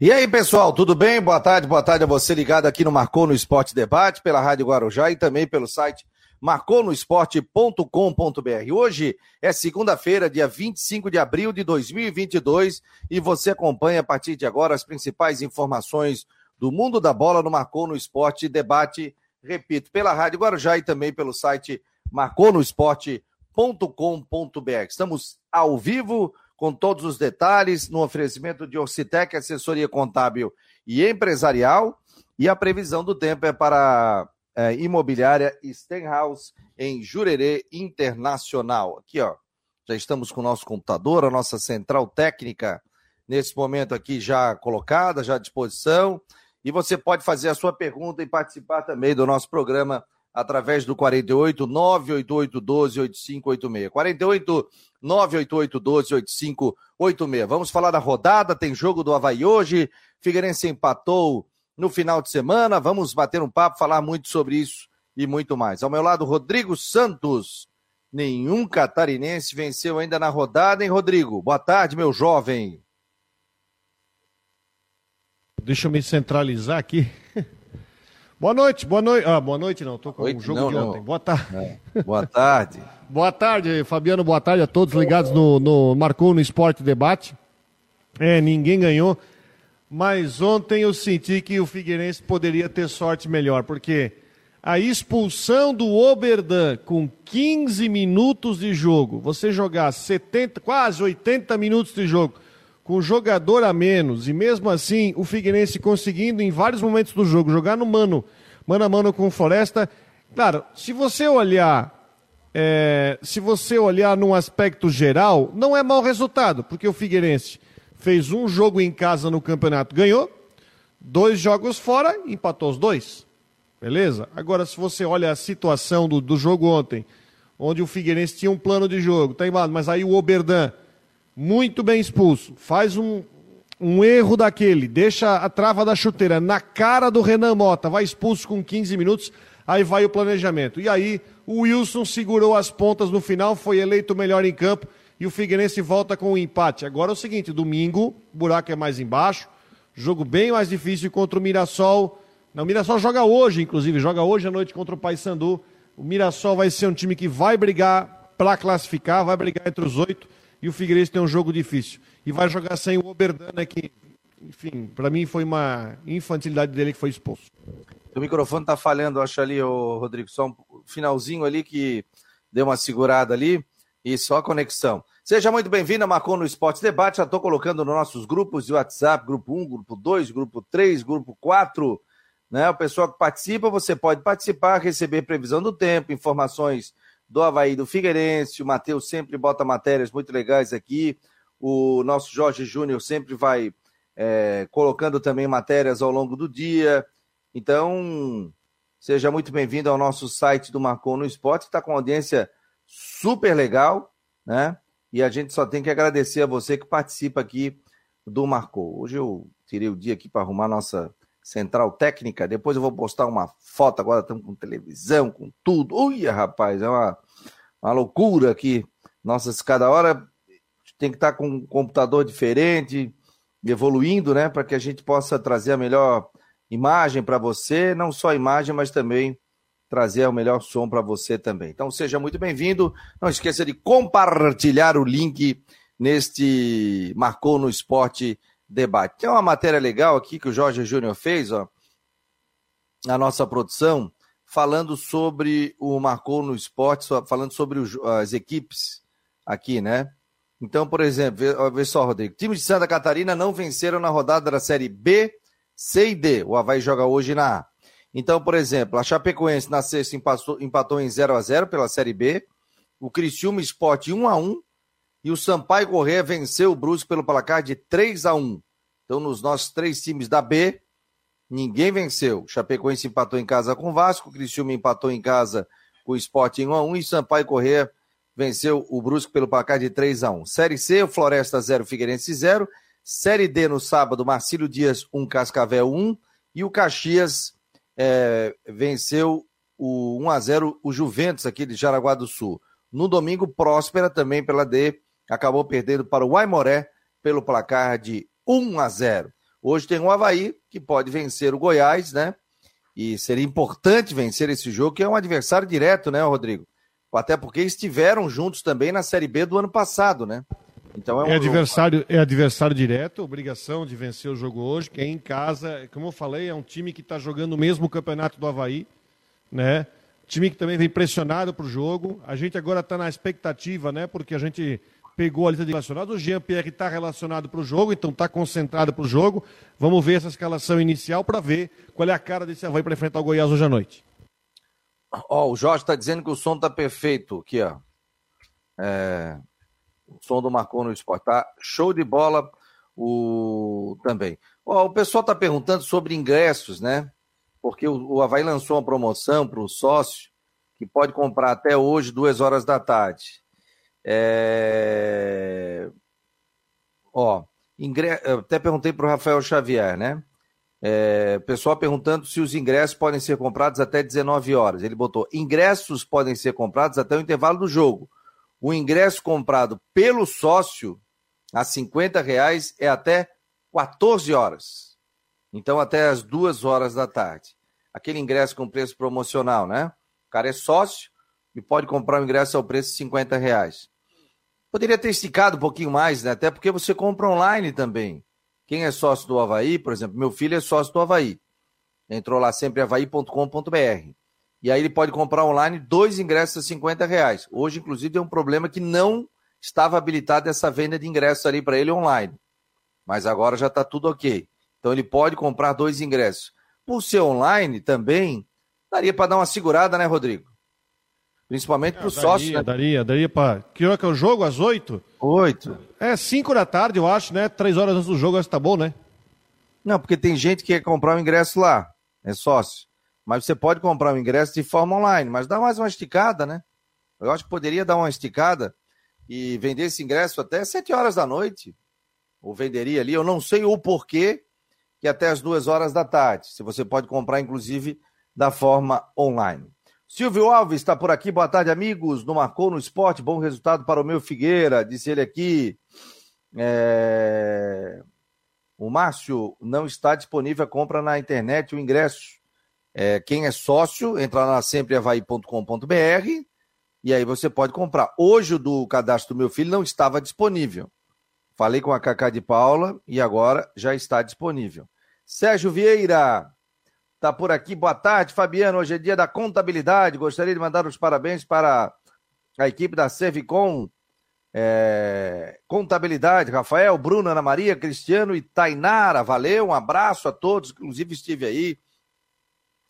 E aí, pessoal, tudo bem? Boa tarde, boa tarde a você ligado aqui no Marcou no Esporte Debate, pela Rádio Guarujá e também pelo site marconosport.com.br. Hoje é segunda-feira, dia 25 de abril de 2022 e você acompanha a partir de agora as principais informações do mundo da bola no Marcou no Esporte Debate, repito, pela Rádio Guarujá e também pelo site marconosport.com.br. Estamos ao vivo com todos os detalhes no oferecimento de Orcitec, assessoria contábil e empresarial. E a previsão do tempo é para é, imobiliária Stenhouse em Jurerê Internacional. Aqui, ó, já estamos com o nosso computador, a nossa central técnica nesse momento aqui já colocada, já à disposição. E você pode fazer a sua pergunta e participar também do nosso programa através do 48 988 12 8586. 48 988 12 8586. Vamos falar da rodada, tem jogo do Havaí hoje. Figueirense empatou no final de semana. Vamos bater um papo, falar muito sobre isso e muito mais. Ao meu lado, Rodrigo Santos. Nenhum catarinense venceu ainda na rodada, hein, Rodrigo? Boa tarde, meu jovem. Deixa eu me centralizar aqui. Boa noite, boa noite. Ah, boa noite não, tô com o jogo não, de ontem. Não. Boa tarde. É. Boa tarde. boa tarde, Fabiano, boa tarde a todos ligados no, no Marcou no Esporte Debate. É, ninguém ganhou, mas ontem eu senti que o Figueirense poderia ter sorte melhor, porque a expulsão do Oberdan com 15 minutos de jogo, você jogar 70, quase 80 minutos de jogo, com jogador a menos, e mesmo assim o Figueirense conseguindo em vários momentos do jogo jogar no mano, mano a mano com o Floresta. Claro, se você olhar, é, se você olhar num aspecto geral, não é mau resultado, porque o Figueirense fez um jogo em casa no campeonato, ganhou, dois jogos fora, empatou os dois. Beleza? Agora, se você olha a situação do, do jogo ontem, onde o Figueirense tinha um plano de jogo, tá embaixo, mas aí o Oberdan muito bem expulso, faz um, um erro daquele, deixa a trava da chuteira na cara do Renan Mota, vai expulso com 15 minutos, aí vai o planejamento. E aí o Wilson segurou as pontas no final, foi eleito melhor em campo e o Figueirense volta com o um empate. Agora é o seguinte, domingo, buraco é mais embaixo, jogo bem mais difícil contra o Mirassol. Não, o Mirassol joga hoje, inclusive, joga hoje à noite contra o Paysandu. O Mirassol vai ser um time que vai brigar para classificar, vai brigar entre os oito e o Figueirense tem um jogo difícil. E vai jogar sem o Oberdana, que, enfim, para mim foi uma infantilidade dele que foi expulso. O microfone tá falhando, acho ali, o Rodrigo, só um finalzinho ali que deu uma segurada ali e só a conexão. Seja muito bem-vindo a Marcou no Esporte Debate. Já estou colocando nos nossos grupos de WhatsApp, grupo 1, grupo 2, grupo 3, grupo 4. Né? O pessoal que participa, você pode participar, receber previsão do tempo, informações do Havaí do Figueirense. O Matheus sempre bota matérias muito legais aqui. O nosso Jorge Júnior sempre vai é, colocando também matérias ao longo do dia. Então, seja muito bem-vindo ao nosso site do Marcon no Esporte, está com audiência super legal, né? E a gente só tem que agradecer a você que participa aqui do Marcou. Hoje eu tirei o dia aqui para arrumar nossa central técnica. Depois eu vou postar uma foto. Agora estamos com televisão, com tudo. Ui, rapaz, é uma, uma loucura aqui. Nossa, cada hora tem que estar com um computador diferente, evoluindo, né? Para que a gente possa trazer a melhor imagem para você. Não só a imagem, mas também trazer o melhor som para você também. Então seja muito bem-vindo. Não esqueça de compartilhar o link neste Marcou no Esporte debate. Tem uma matéria legal aqui que o Jorge Júnior fez, ó, na nossa produção, falando sobre o Marcou no Esporte, falando sobre as equipes aqui, né? Então, por exemplo, vê, só, Rodrigo. Times de Santa Catarina não venceram na rodada da Série B, C e D. O Havaí joga hoje na A. Então, por exemplo, a Chapecoense na sexta empatou, empatou em 0 a 0 pela Série B. O Criciúma Esporte 1 a 1 e o Sampaio Corrêa venceu o Brusque pelo placar de 3 a 1. Então, nos nossos três times da B, ninguém venceu. Chapecoense empatou em casa com o Vasco, Criciúma empatou em casa com o Sport em 1 a 1 e Sampaio Corrêa venceu o Brusque pelo placar de 3 a 1. Série C, o Floresta 0, Figueirense 0. Série D no sábado, Marcílio Dias 1, Cascavel 1 e o Caxias é, venceu o 1 a 0 o Juventus aqui de Jaraguá do Sul. No domingo, Próspera também pela D acabou perdendo para o Aimoré pelo placar de 1 a 0. Hoje tem um Havaí que pode vencer o Goiás, né? E seria importante vencer esse jogo, que é um adversário direto, né, Rodrigo? Até porque estiveram juntos também na Série B do ano passado, né? Então é, um é adversário, é adversário direto, obrigação de vencer o jogo hoje, que é em casa, como eu falei, é um time que está jogando o mesmo campeonato do Havaí, né? Time que também vem pressionado para o jogo. A gente agora está na expectativa, né? Porque a gente pegou a lista de relacionados. O Jean-Pierre está relacionado para o jogo, então está concentrado para o jogo. Vamos ver essa escalação inicial para ver qual é a cara desse Havaí para enfrentar o Goiás hoje à noite. Ó, oh, o Jorge está dizendo que o som está perfeito aqui, ó. É... O som do Marcou no Esporte, tá? Show de bola o... também. Ó, oh, o pessoal está perguntando sobre ingressos, né? Porque o, o Havaí lançou uma promoção para o sócio que pode comprar até hoje, duas horas da tarde. É... Ó, ingre... até perguntei para o Rafael Xavier, né? É... Pessoal perguntando se os ingressos podem ser comprados até 19 horas. Ele botou: ingressos podem ser comprados até o intervalo do jogo. O ingresso comprado pelo sócio a 50 reais é até 14 horas. Então, até as duas horas da tarde. Aquele ingresso com preço promocional, né? O cara é sócio, e pode comprar o ingresso ao preço de 50 reais. Poderia ter esticado um pouquinho mais, né? Até porque você compra online também. Quem é sócio do Havaí, por exemplo, meu filho é sócio do Havaí. Entrou lá sempre havaí.com.br. E aí ele pode comprar online dois ingressos a 50 reais. Hoje, inclusive, tem um problema que não estava habilitada essa venda de ingressos ali para ele online. Mas agora já está tudo ok. Então ele pode comprar dois ingressos. Por ser online também, daria para dar uma segurada, né, Rodrigo? Principalmente para o sócio. Né? Daria, daria para. Que hora que é o jogo? Às oito? Oito. É, cinco da tarde, eu acho, né? Três horas antes do jogo, acho que tá bom, né? Não, porque tem gente que quer comprar o ingresso lá. É sócio. Mas você pode comprar o ingresso de forma online. Mas dá mais uma esticada, né? Eu acho que poderia dar uma esticada e vender esse ingresso até sete horas da noite. Ou venderia ali. Eu não sei o porquê que até as duas horas da tarde. Se você pode comprar, inclusive, da forma online. Silvio Alves está por aqui. Boa tarde, amigos. Não marcou no esporte. Bom resultado para o meu Figueira, disse ele aqui. É... O Márcio não está disponível a compra na internet o ingresso. É, quem é sócio, entra lá sempreavaí.com.br e aí você pode comprar. Hoje o do cadastro do meu filho não estava disponível. Falei com a Cacá de Paula e agora já está disponível. Sérgio Vieira, está por aqui. Boa tarde, Fabiano. Hoje é dia da contabilidade. Gostaria de mandar os parabéns para a equipe da Servicom é, Contabilidade. Rafael, Bruno, Ana Maria, Cristiano e Tainara. Valeu, um abraço a todos. Inclusive estive aí.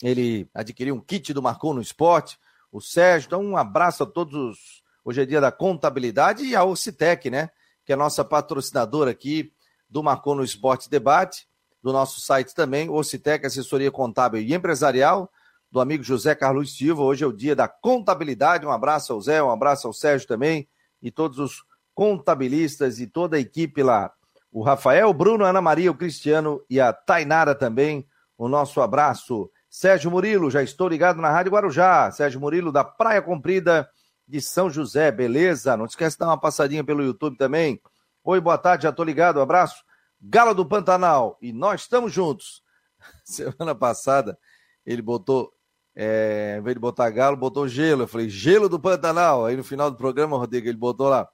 Ele adquiriu um kit do Marcou no Esporte. O Sérgio, então um abraço a todos. Hoje é dia da contabilidade e a Ocitec, né? Que é a nossa patrocinadora aqui do Marcou no Esporte Debate do nosso site também, Ocitec, assessoria contábil e empresarial, do amigo José Carlos Silva. Hoje é o dia da contabilidade. Um abraço ao Zé, um abraço ao Sérgio também e todos os contabilistas e toda a equipe lá. O Rafael, o Bruno, a Ana Maria, o Cristiano e a Tainara também. O nosso abraço. Sérgio Murilo, já estou ligado na Rádio Guarujá. Sérgio Murilo, da Praia Comprida de São José, beleza? Não esquece de dar uma passadinha pelo YouTube também. Oi, boa tarde, já estou ligado, um abraço. Galo do Pantanal. E nós estamos juntos. Semana passada, ele botou, é, em vez de botar galo, botou gelo. Eu falei, gelo do Pantanal. Aí no final do programa, Rodrigo, ele botou lá,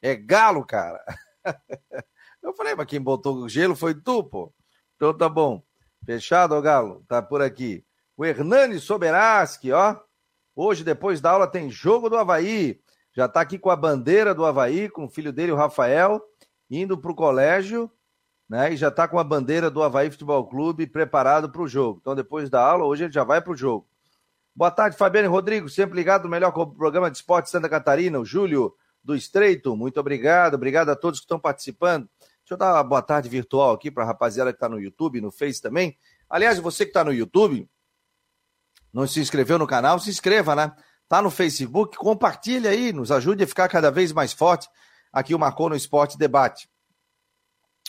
é galo, cara. Eu falei, mas quem botou gelo foi tu, pô. Então tá bom. Fechado, ó, Galo? Tá por aqui. O Hernani Soberaski, ó. Hoje, depois da aula, tem jogo do Havaí. Já tá aqui com a bandeira do Havaí, com o filho dele, o Rafael, indo pro colégio né? E já está com a bandeira do Havaí Futebol Clube preparado para o jogo. Então, depois da aula, hoje ele já vai para o jogo. Boa tarde, Fabiano Rodrigo, sempre ligado no melhor programa de esporte Santa Catarina, o Júlio do Estreito. Muito obrigado, obrigado a todos que estão participando. Deixa eu dar uma boa tarde virtual aqui para a rapaziada que está no YouTube, no Face também. Aliás, você que está no YouTube, não se inscreveu no canal, se inscreva, né? Tá no Facebook, compartilhe aí, nos ajude a ficar cada vez mais forte. Aqui o Marcou no Esporte Debate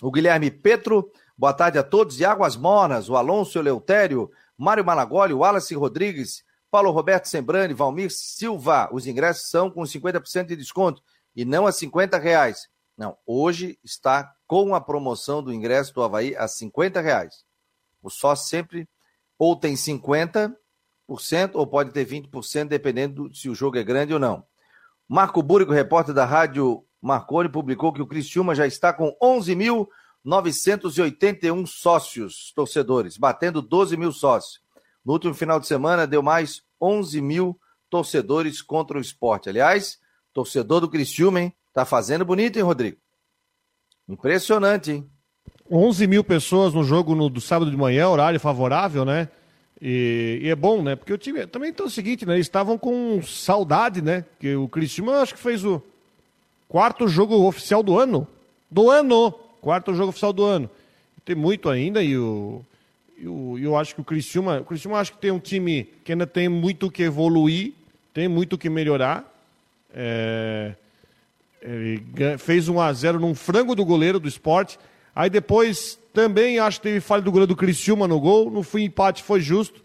o Guilherme Petro, boa tarde a todos, e Águas Monas, o Alonso Eleutério, Mário Malagoli, Wallace Rodrigues, Paulo Roberto Sembrani, Valmir Silva. Os ingressos são com 50% de desconto e não a 50 reais. Não, hoje está com a promoção do ingresso do Havaí a 50 reais. O sócio sempre ou tem 50% ou pode ter 20%, dependendo se o jogo é grande ou não. Marco Búrico, repórter da Rádio Marconi, publicou que o Criciúma já está com 11.981 sócios torcedores, batendo 12 mil sócios. No último final de semana, deu mais 11 mil torcedores contra o esporte. Aliás, torcedor do Criciúma, hein? Tá fazendo bonito, hein, Rodrigo? Impressionante, hein? 11 mil pessoas no jogo no, do sábado de manhã, horário favorável, né? E, e, é bom, né? Porque o time também tem o seguinte, né? Eles estavam com saudade, né? Que o Cristiano acho que fez o quarto jogo oficial do ano. Do ano! Quarto jogo oficial do ano. Tem muito ainda e o, eu, eu acho que o Cristiano, o Cristiano acho que tem um time que ainda tem muito que evoluir, tem muito que melhorar. É, ele fez 1 a 0 num frango do goleiro do esporte. Aí depois também acho que teve falha do goleiro do Criciúma no gol. No fim, empate foi justo.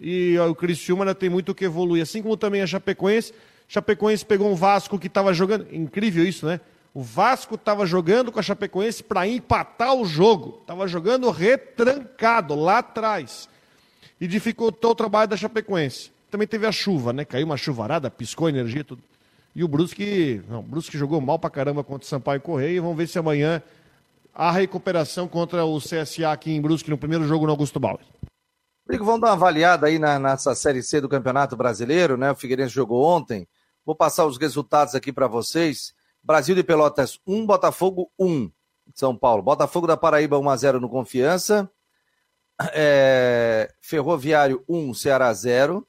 E o Criciúma ainda tem muito que evoluir. Assim como também a Chapecoense. Chapecoense pegou um Vasco que estava jogando. Incrível isso, né? O Vasco estava jogando com a Chapecoense para empatar o jogo. Estava jogando retrancado lá atrás. E dificultou o trabalho da Chapecoense. Também teve a chuva, né? Caiu uma chuvarada, piscou energia, tudo. E o Brusque, não, o Brusque jogou mal pra caramba contra o Sampaio Correia. Vamos ver se amanhã há recuperação contra o CSA aqui em Brusque no primeiro jogo no Augusto Bauer. Rodrigo, vamos dar uma avaliada aí na, nessa Série C do Campeonato Brasileiro, né? O Figueirense jogou ontem. Vou passar os resultados aqui para vocês. Brasil de Pelotas 1, Botafogo 1. São Paulo. Botafogo da Paraíba 1 a 0 no Confiança. É... Ferroviário 1, Ceará 0.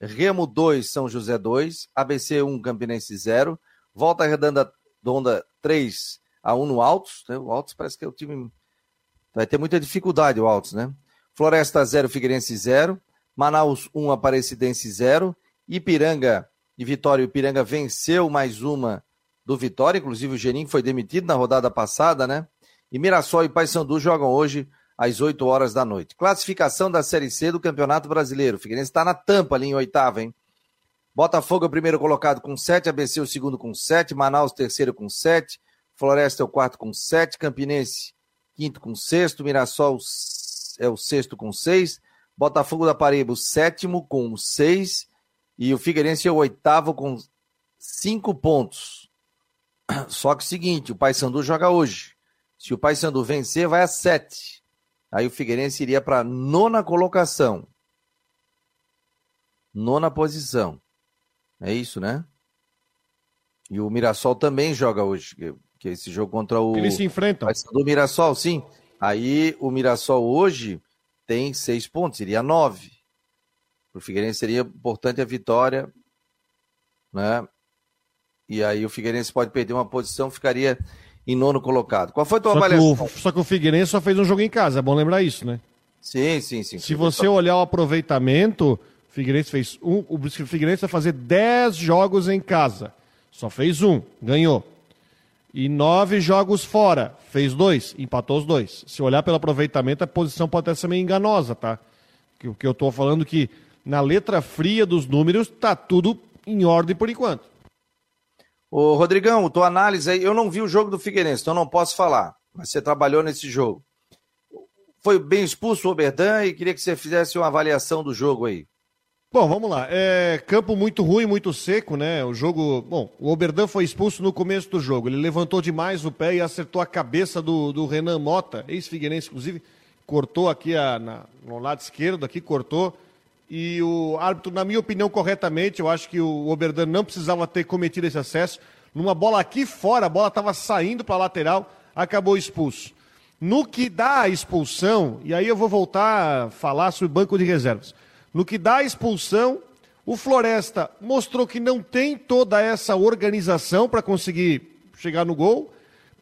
Remo 2, São José 2, ABC 1, Campinense 0, Volta Redonda, Redonda 3 a 1 no Altos, né? o Altos parece que é o time vai ter muita dificuldade o Altos, né? Floresta 0, Figueirense 0, Manaus 1, Aparecidense 0, Ipiranga e Vitória, Ipiranga venceu mais uma do Vitória, inclusive o Geninho foi demitido na rodada passada, né? E Mirassol e Paysandu jogam hoje às 8 horas da noite. Classificação da Série C do Campeonato Brasileiro. O Figueirense está na tampa ali em oitavo, hein? Botafogo é o primeiro colocado com 7, ABC o segundo com 7, Manaus terceiro com 7, Floresta é o quarto com 7, Campinense quinto com sexto, Mirassol é o sexto com 6, Botafogo da Paraíba o sétimo com 6 e o Figueirense é o oitavo com 5 pontos. Só que o seguinte, o Paysandu joga hoje. Se o Paysandu vencer, vai a 7. Aí o Figueirense iria para nona colocação. Nona posição. É isso, né? E o Mirassol também joga hoje, que é esse jogo contra o. Eles se enfrentam. Do Mirassol, sim. Aí o Mirassol hoje tem seis pontos, seria nove. Para o Figueirense seria importante a vitória, né? E aí o Figueirense pode perder uma posição, ficaria em nono colocado. Qual foi a tua só avaliação? Que o, só que o Figueirense só fez um jogo em casa, é bom lembrar isso, né? Sim, sim, sim. Se você olhar o aproveitamento, o Figueirense fez um, o Figueirense vai fazer 10 jogos em casa. Só fez um, ganhou. E nove jogos fora, fez dois, empatou os dois. Se olhar pelo aproveitamento, a posição pode até ser meio enganosa, tá? O que eu estou falando que na letra fria dos números tá tudo em ordem por enquanto. Ô, Rodrigão, tua análise aí, eu não vi o jogo do Figueirense, então não posso falar, mas você trabalhou nesse jogo. Foi bem expulso o Oberdan e queria que você fizesse uma avaliação do jogo aí. Bom, vamos lá. É, campo muito ruim, muito seco, né? O jogo. Bom, o Oberdan foi expulso no começo do jogo. Ele levantou demais o pé e acertou a cabeça do, do Renan Mota, ex-Figueirense, inclusive. Cortou aqui a, na, no lado esquerdo, aqui cortou. E o árbitro, na minha opinião, corretamente, eu acho que o Oberdan não precisava ter cometido esse acesso. Numa bola aqui fora, a bola estava saindo para a lateral, acabou expulso. No que dá a expulsão, e aí eu vou voltar a falar sobre o banco de reservas. No que dá a expulsão, o Floresta mostrou que não tem toda essa organização para conseguir chegar no gol.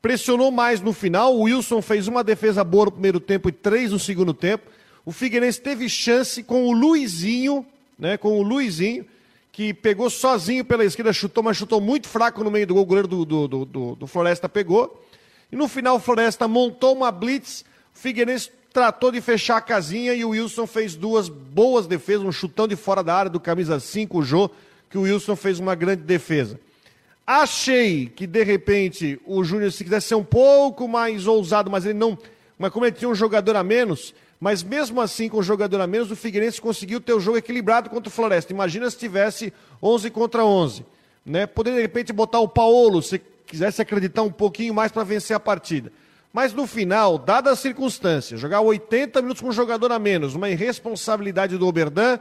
Pressionou mais no final. O Wilson fez uma defesa boa no primeiro tempo e três no segundo tempo. O Figueirense teve chance com o Luizinho, né, com o Luizinho, que pegou sozinho pela esquerda, chutou, mas chutou muito fraco no meio do gol. O goleiro do, do, do, do, Floresta pegou. E no final o Floresta montou uma blitz. O Figueirense tratou de fechar a casinha e o Wilson fez duas boas defesas, um chutão de fora da área do camisa 5, o Jô, que o Wilson fez uma grande defesa. Achei que, de repente, o Júnior, se quisesse ser um pouco mais ousado, mas ele não. Mas como ele tinha um jogador a menos, mas mesmo assim, com um jogador a menos, o Figueirense conseguiu ter o jogo equilibrado contra o Floresta. Imagina se tivesse 11 contra 11. Né? Poderia, de repente, botar o Paulo, se quisesse acreditar um pouquinho mais para vencer a partida. Mas no final, dadas as circunstâncias, jogar 80 minutos com um jogador a menos, uma irresponsabilidade do Oberdan,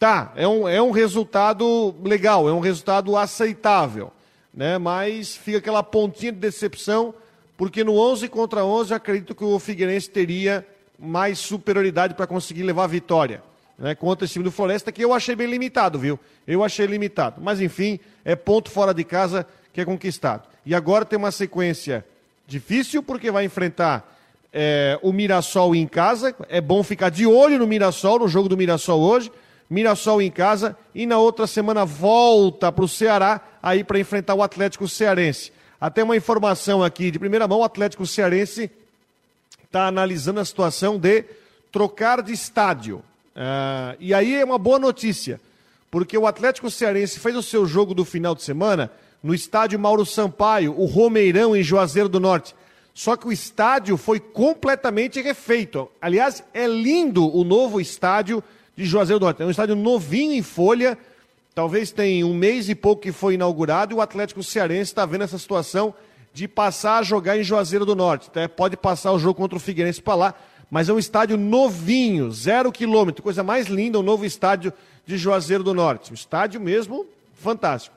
tá, é um, é um resultado legal, é um resultado aceitável. Né? Mas fica aquela pontinha de decepção, porque no 11 contra 11 acredito que o Figueirense teria mais superioridade para conseguir levar a vitória. Né, contra esse time do Floresta, que eu achei bem limitado, viu? Eu achei limitado. Mas enfim, é ponto fora de casa que é conquistado. E agora tem uma sequência Difícil porque vai enfrentar é, o Mirassol em casa. É bom ficar de olho no Mirassol, no jogo do Mirassol hoje. Mirassol em casa e na outra semana volta para o Ceará aí para enfrentar o Atlético Cearense. Até uma informação aqui de primeira mão: o Atlético Cearense está analisando a situação de trocar de estádio. Uh, e aí é uma boa notícia, porque o Atlético Cearense fez o seu jogo do final de semana no estádio Mauro Sampaio, o Romeirão, em Juazeiro do Norte. Só que o estádio foi completamente refeito. Aliás, é lindo o novo estádio de Juazeiro do Norte. É um estádio novinho em folha, talvez tem um mês e pouco que foi inaugurado, e o Atlético Cearense está vendo essa situação de passar a jogar em Juazeiro do Norte. Então, pode passar o jogo contra o Figueirense para lá, mas é um estádio novinho, zero quilômetro, coisa mais linda, o novo estádio de Juazeiro do Norte. Um estádio mesmo fantástico.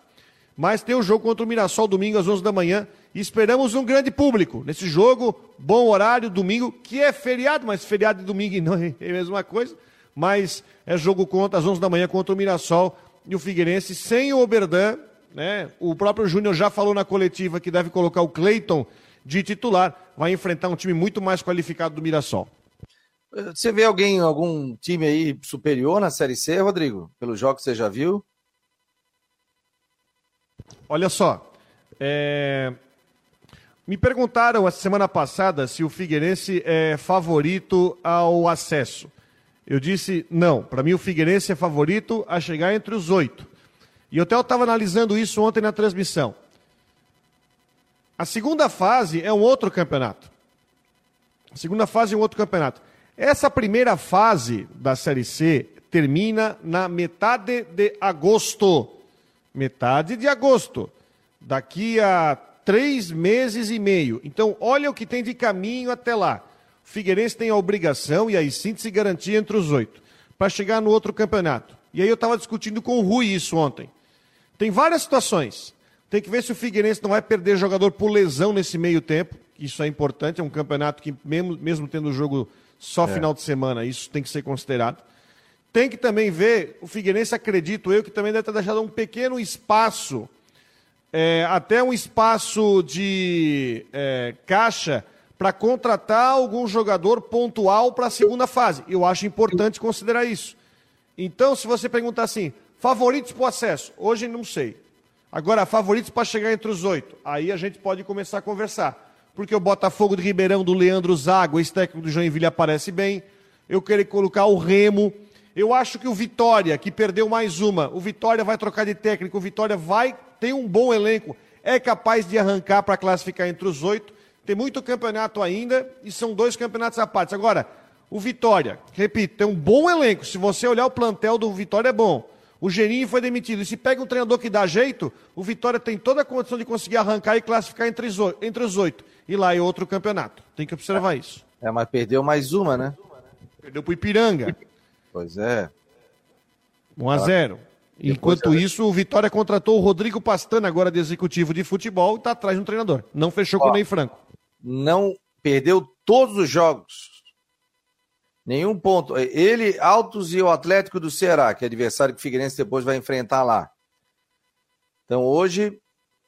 Mas tem o jogo contra o Mirassol domingo às 11 da manhã. E esperamos um grande público nesse jogo. Bom horário, domingo, que é feriado, mas feriado de domingo não é a mesma coisa. Mas é jogo contra às 11 da manhã contra o Mirassol e o Figueirense sem o Oberdan. Né? O próprio Júnior já falou na coletiva que deve colocar o Cleiton de titular. Vai enfrentar um time muito mais qualificado do Mirassol. Você vê alguém, algum time aí superior na Série C, Rodrigo? Pelo jogo que você já viu? Olha só, é... me perguntaram a semana passada se o Figueirense é favorito ao acesso. Eu disse não, para mim o Figueirense é favorito a chegar entre os oito. E eu até estava analisando isso ontem na transmissão. A segunda fase é um outro campeonato. A segunda fase é um outro campeonato. Essa primeira fase da Série C termina na metade de agosto metade de agosto. Daqui a três meses e meio. Então, olha o que tem de caminho até lá. O Figueirense tem a obrigação, e aí sim, se garantir entre os oito, para chegar no outro campeonato. E aí eu estava discutindo com o Rui isso ontem. Tem várias situações. Tem que ver se o Figueirense não vai perder jogador por lesão nesse meio tempo. Isso é importante, é um campeonato que, mesmo, mesmo tendo jogo só é. final de semana, isso tem que ser considerado. Tem que também ver, o Figueirense, acredito eu, que também deve ter deixado um pequeno espaço, é, até um espaço de é, caixa, para contratar algum jogador pontual para a segunda fase. Eu acho importante considerar isso. Então, se você perguntar assim, favoritos para o acesso? Hoje não sei. Agora, favoritos para chegar entre os oito? Aí a gente pode começar a conversar. Porque o Botafogo de Ribeirão do Leandro Zago, esse técnico do Joinville aparece bem. Eu queria colocar o Remo eu acho que o Vitória, que perdeu mais uma, o Vitória vai trocar de técnico, o Vitória vai ter um bom elenco, é capaz de arrancar para classificar entre os oito. Tem muito campeonato ainda e são dois campeonatos à parte. Agora, o Vitória, repito, tem um bom elenco. Se você olhar o plantel do Vitória, é bom. O Geninho foi demitido. E se pega um treinador que dá jeito, o Vitória tem toda a condição de conseguir arrancar e classificar entre os oito. E lá é outro campeonato. Tem que observar isso. É, mas perdeu mais uma, né? Perdeu para o Ipiranga. Pois é. 1 a 0 Enquanto isso, o Vitória contratou o Rodrigo Pastana, agora de executivo de futebol, e está atrás de um treinador. Não fechou Ó, com o Ney Franco. Não perdeu todos os jogos. Nenhum ponto. Ele, Altos e o Atlético do Ceará, que é adversário que o Figueirense depois vai enfrentar lá. Então hoje,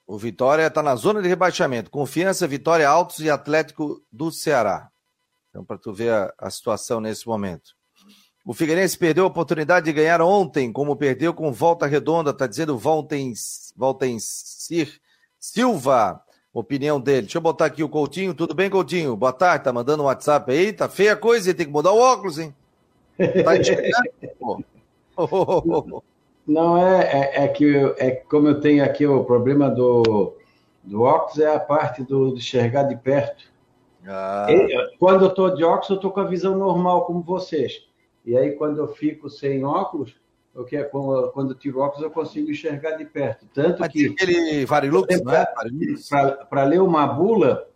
o Vitória está na zona de rebaixamento. Confiança, Vitória, Altos e Atlético do Ceará. Então, para tu ver a, a situação nesse momento. O Figueirense perdeu a oportunidade de ganhar ontem, como perdeu com volta redonda, está dizendo Voltem, Voltem Sir Silva. Opinião dele. Deixa eu botar aqui o Coutinho. Tudo bem, Coutinho? Boa tarde. Tá mandando um WhatsApp aí? Tá feia a coisa, tem que mudar o óculos, hein? Tá enxergando? Não, é, é, é, que é como eu tenho aqui o problema do, do óculos, é a parte do, de enxergar de perto. Ah. E, quando eu estou de óculos, eu estou com a visão normal, como vocês. E aí, quando eu fico sem óculos, o que é quando eu tiro óculos, eu consigo enxergar de perto. Tanto Mas que. aquele Varilux, né? Para ler uma bula,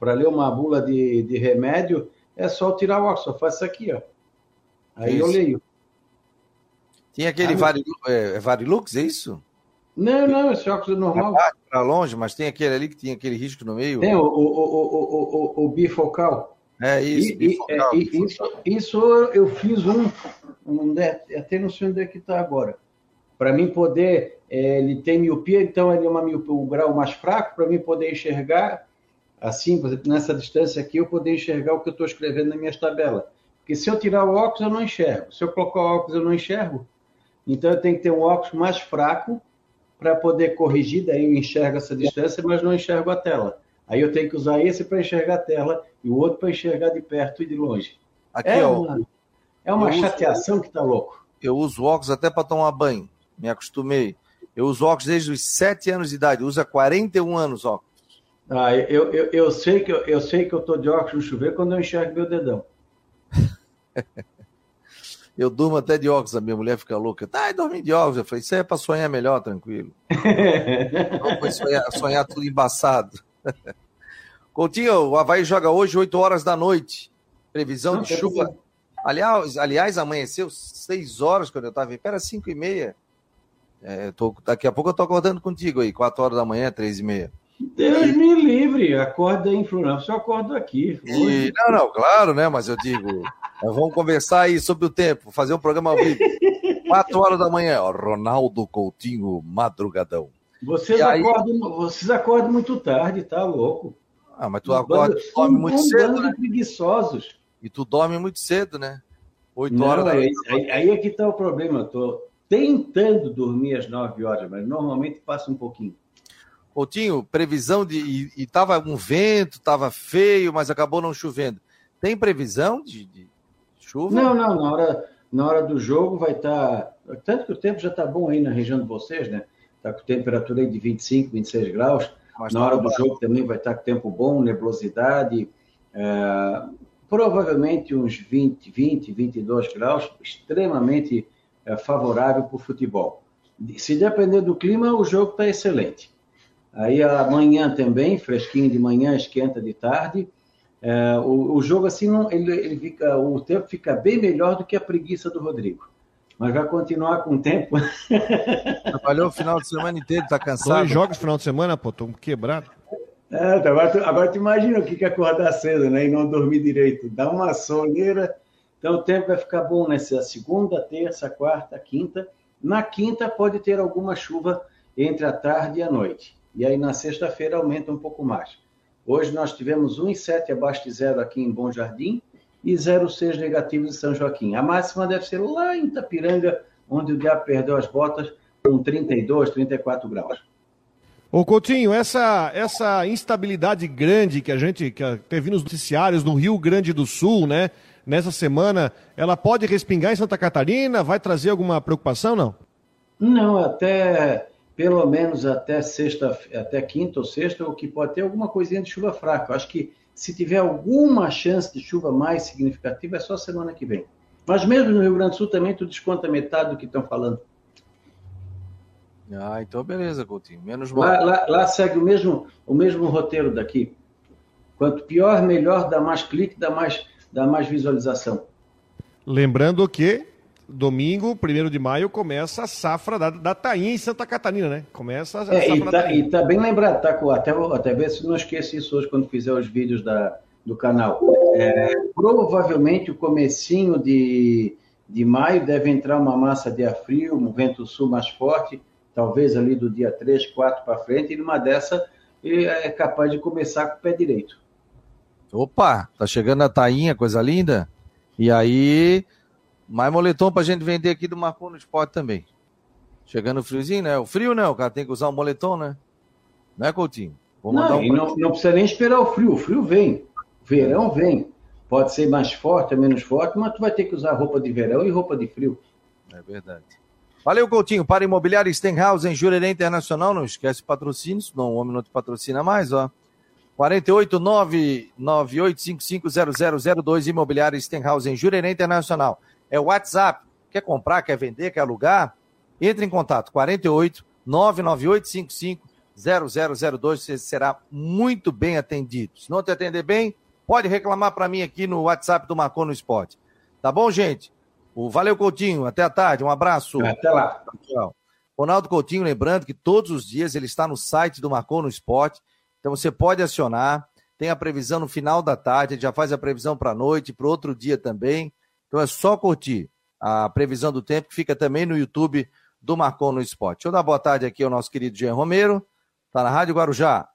para ler uma bula de, de remédio, é só tirar o óculos, só faço isso aqui, ó. Aí isso. eu leio. Tinha aquele ah, Varilux, é, é, Varilux, é isso? Não, não, esse óculos é normal. Para longe, mas tem aquele ali que tinha aquele risco no meio. Tem o, o, o, o, o bifocal. É isso, e, bifocal, é, bifocal. Isso, isso eu fiz um, um até não sei onde é que está agora. Para mim poder, é, ele tem miopia, então ele é uma miopia, um grau mais fraco, para mim poder enxergar, assim, por exemplo, nessa distância aqui, eu poder enxergar o que eu estou escrevendo nas minhas tabelas. Porque se eu tirar o óculos, eu não enxergo. Se eu colocar o óculos, eu não enxergo. Então eu tenho que ter um óculos mais fraco para poder corrigir, daí eu enxergo essa distância, mas não enxergo a tela. Aí eu tenho que usar esse para enxergar a tela e o outro para enxergar de perto e de longe. Aqui, é, ó, uma, é uma chateação uso, que tá louco. Eu uso óculos até para tomar banho, me acostumei. Eu uso óculos desde os 7 anos de idade, usa 41 anos óculos. Ah, eu, eu, eu, sei que eu, eu sei que eu tô de óculos no chuveiro quando eu enxergo meu dedão. Eu durmo até de óculos, a minha mulher fica louca. Tá, e dormir de óculos. Eu falei, isso é para sonhar melhor, tranquilo. Não foi sonhar, sonhar tudo embaçado. Coutinho, o Havaí joga hoje 8 horas da noite. Previsão Não, de chuva. Aliás, aliás, amanheceu 6 horas quando eu estava. Espera, 5 e meia. É, tô, daqui a pouco eu tô acordando contigo aí, 4 horas da manhã, 3 e meia. Deus me livre, acorda em Florianópolis, eu acordo aqui. E, não, não, claro, né? Mas eu digo, vamos conversar aí sobre o tempo, fazer um programa ao vivo. 4 horas da manhã, Ronaldo Coutinho Madrugadão. Vocês, acordam, vocês acordam muito tarde, tá louco? Ah, mas tu acorda, tu dorme muito cedo. Né? preguiçosos. E tu dorme muito cedo, né? 8 não, horas. Aí, aí, aí é que tá o problema. Eu tô tentando dormir às 9 horas, mas normalmente passa um pouquinho. Coutinho, previsão de. E, e tava um vento, tava feio, mas acabou não chovendo. Tem previsão de, de chuva? Não, não. Na hora, na hora do jogo vai estar. Tá, tanto que o tempo já está bom aí na região de vocês, né? Está com temperatura de 25, 26 graus. Mas na tá hora do jogo também vai estar tá com tempo bom, nebulosidade. É, provavelmente uns 20, 20, 22 graus, extremamente é, favorável para o futebol. Se depender do clima, o jogo está excelente. Aí amanhã também, fresquinho de manhã, esquenta de tarde. É, o, o, jogo assim, não, ele, ele fica, o tempo fica bem melhor do que a preguiça do Rodrigo. Mas vai continuar com o tempo. Trabalhou o final de semana inteiro, tá cansado. Dois jogos no final de semana, pô, tô quebrado. É, agora, tu, agora tu imagina o que é acordar cedo, né? E não dormir direito. Dá uma soneira. Então o tempo vai ficar bom nessa segunda, terça, quarta, quinta. Na quinta pode ter alguma chuva entre a tarde e a noite e aí na sexta-feira aumenta um pouco mais. Hoje nós tivemos 1,7 abaixo de zero aqui em Bom Jardim e 0,6 negativo em São Joaquim. A máxima deve ser lá em Itapiranga, onde o diabo perdeu as botas, com 32, 34 graus. Ô Coutinho, essa, essa instabilidade grande que a gente que teve nos noticiários no Rio Grande do Sul, né? Nessa semana, ela pode respingar em Santa Catarina? Vai trazer alguma preocupação, não? Não, até pelo menos até sexta, até quinta ou sexta, o que pode ter alguma coisinha de chuva fraca. Eu acho que se tiver alguma chance de chuva mais significativa, é só semana que vem. Mas mesmo no Rio Grande do Sul também tu desconta metade do que estão falando. Ah, então beleza, Coutinho. Menos mal. Lá, lá, lá, segue o mesmo, o mesmo roteiro daqui. Quanto pior, melhor, dá mais clique, dá mais, dá mais visualização. Lembrando que domingo, 1 de maio, começa a safra da, da Tainha em Santa Catarina, né? Começa a, é, safra e tá, E tá bem lembrado, tá? Até, até ver se não esqueça isso hoje quando fizer os vídeos da, do canal. É, provavelmente o comecinho de, de maio deve entrar uma massa de ar frio, um vento sul mais forte, talvez ali do dia 3, 4 para frente, e numa dessa é capaz de começar com o pé direito. Opa, tá chegando a tainha, coisa linda. E aí mais moletom pra gente vender aqui do Marcon no Esporte também. Chegando o friozinho, né? O frio, né? O cara tem que usar um moletom, né? Não é, Coutinho? Vou não, um... não, não, precisa nem esperar o frio. O frio vem. Verão vem. Pode ser mais forte, menos forte, mas tu vai ter que usar roupa de verão e roupa de frio. É verdade. Valeu, Coutinho. Para Imobiliária Stenhouse em Jurerê Internacional, não esquece patrocínios, não, o homem não te patrocina mais, ó. 48998550002 Imobiliária Stenhouse em Jurerê Internacional. É o WhatsApp. Quer comprar, quer vender, quer alugar? Entre em contato. 48 998550002. Você será muito bem atendido. Se não te atender bem, pode reclamar para mim aqui no WhatsApp do Marcon no Esporte. Tá bom, gente? O Valeu Coutinho, até a tarde, um abraço. Até lá. Tchau. Ronaldo Coutinho, lembrando que todos os dias ele está no site do Marcon no Esporte, então você pode acionar, tem a previsão no final da tarde, ele já faz a previsão para a noite, para outro dia também, então é só curtir a previsão do tempo, que fica também no YouTube do Marcon no Esporte. Deixa eu dar boa tarde aqui ao nosso querido Jean Romero, tá na Rádio Guarujá.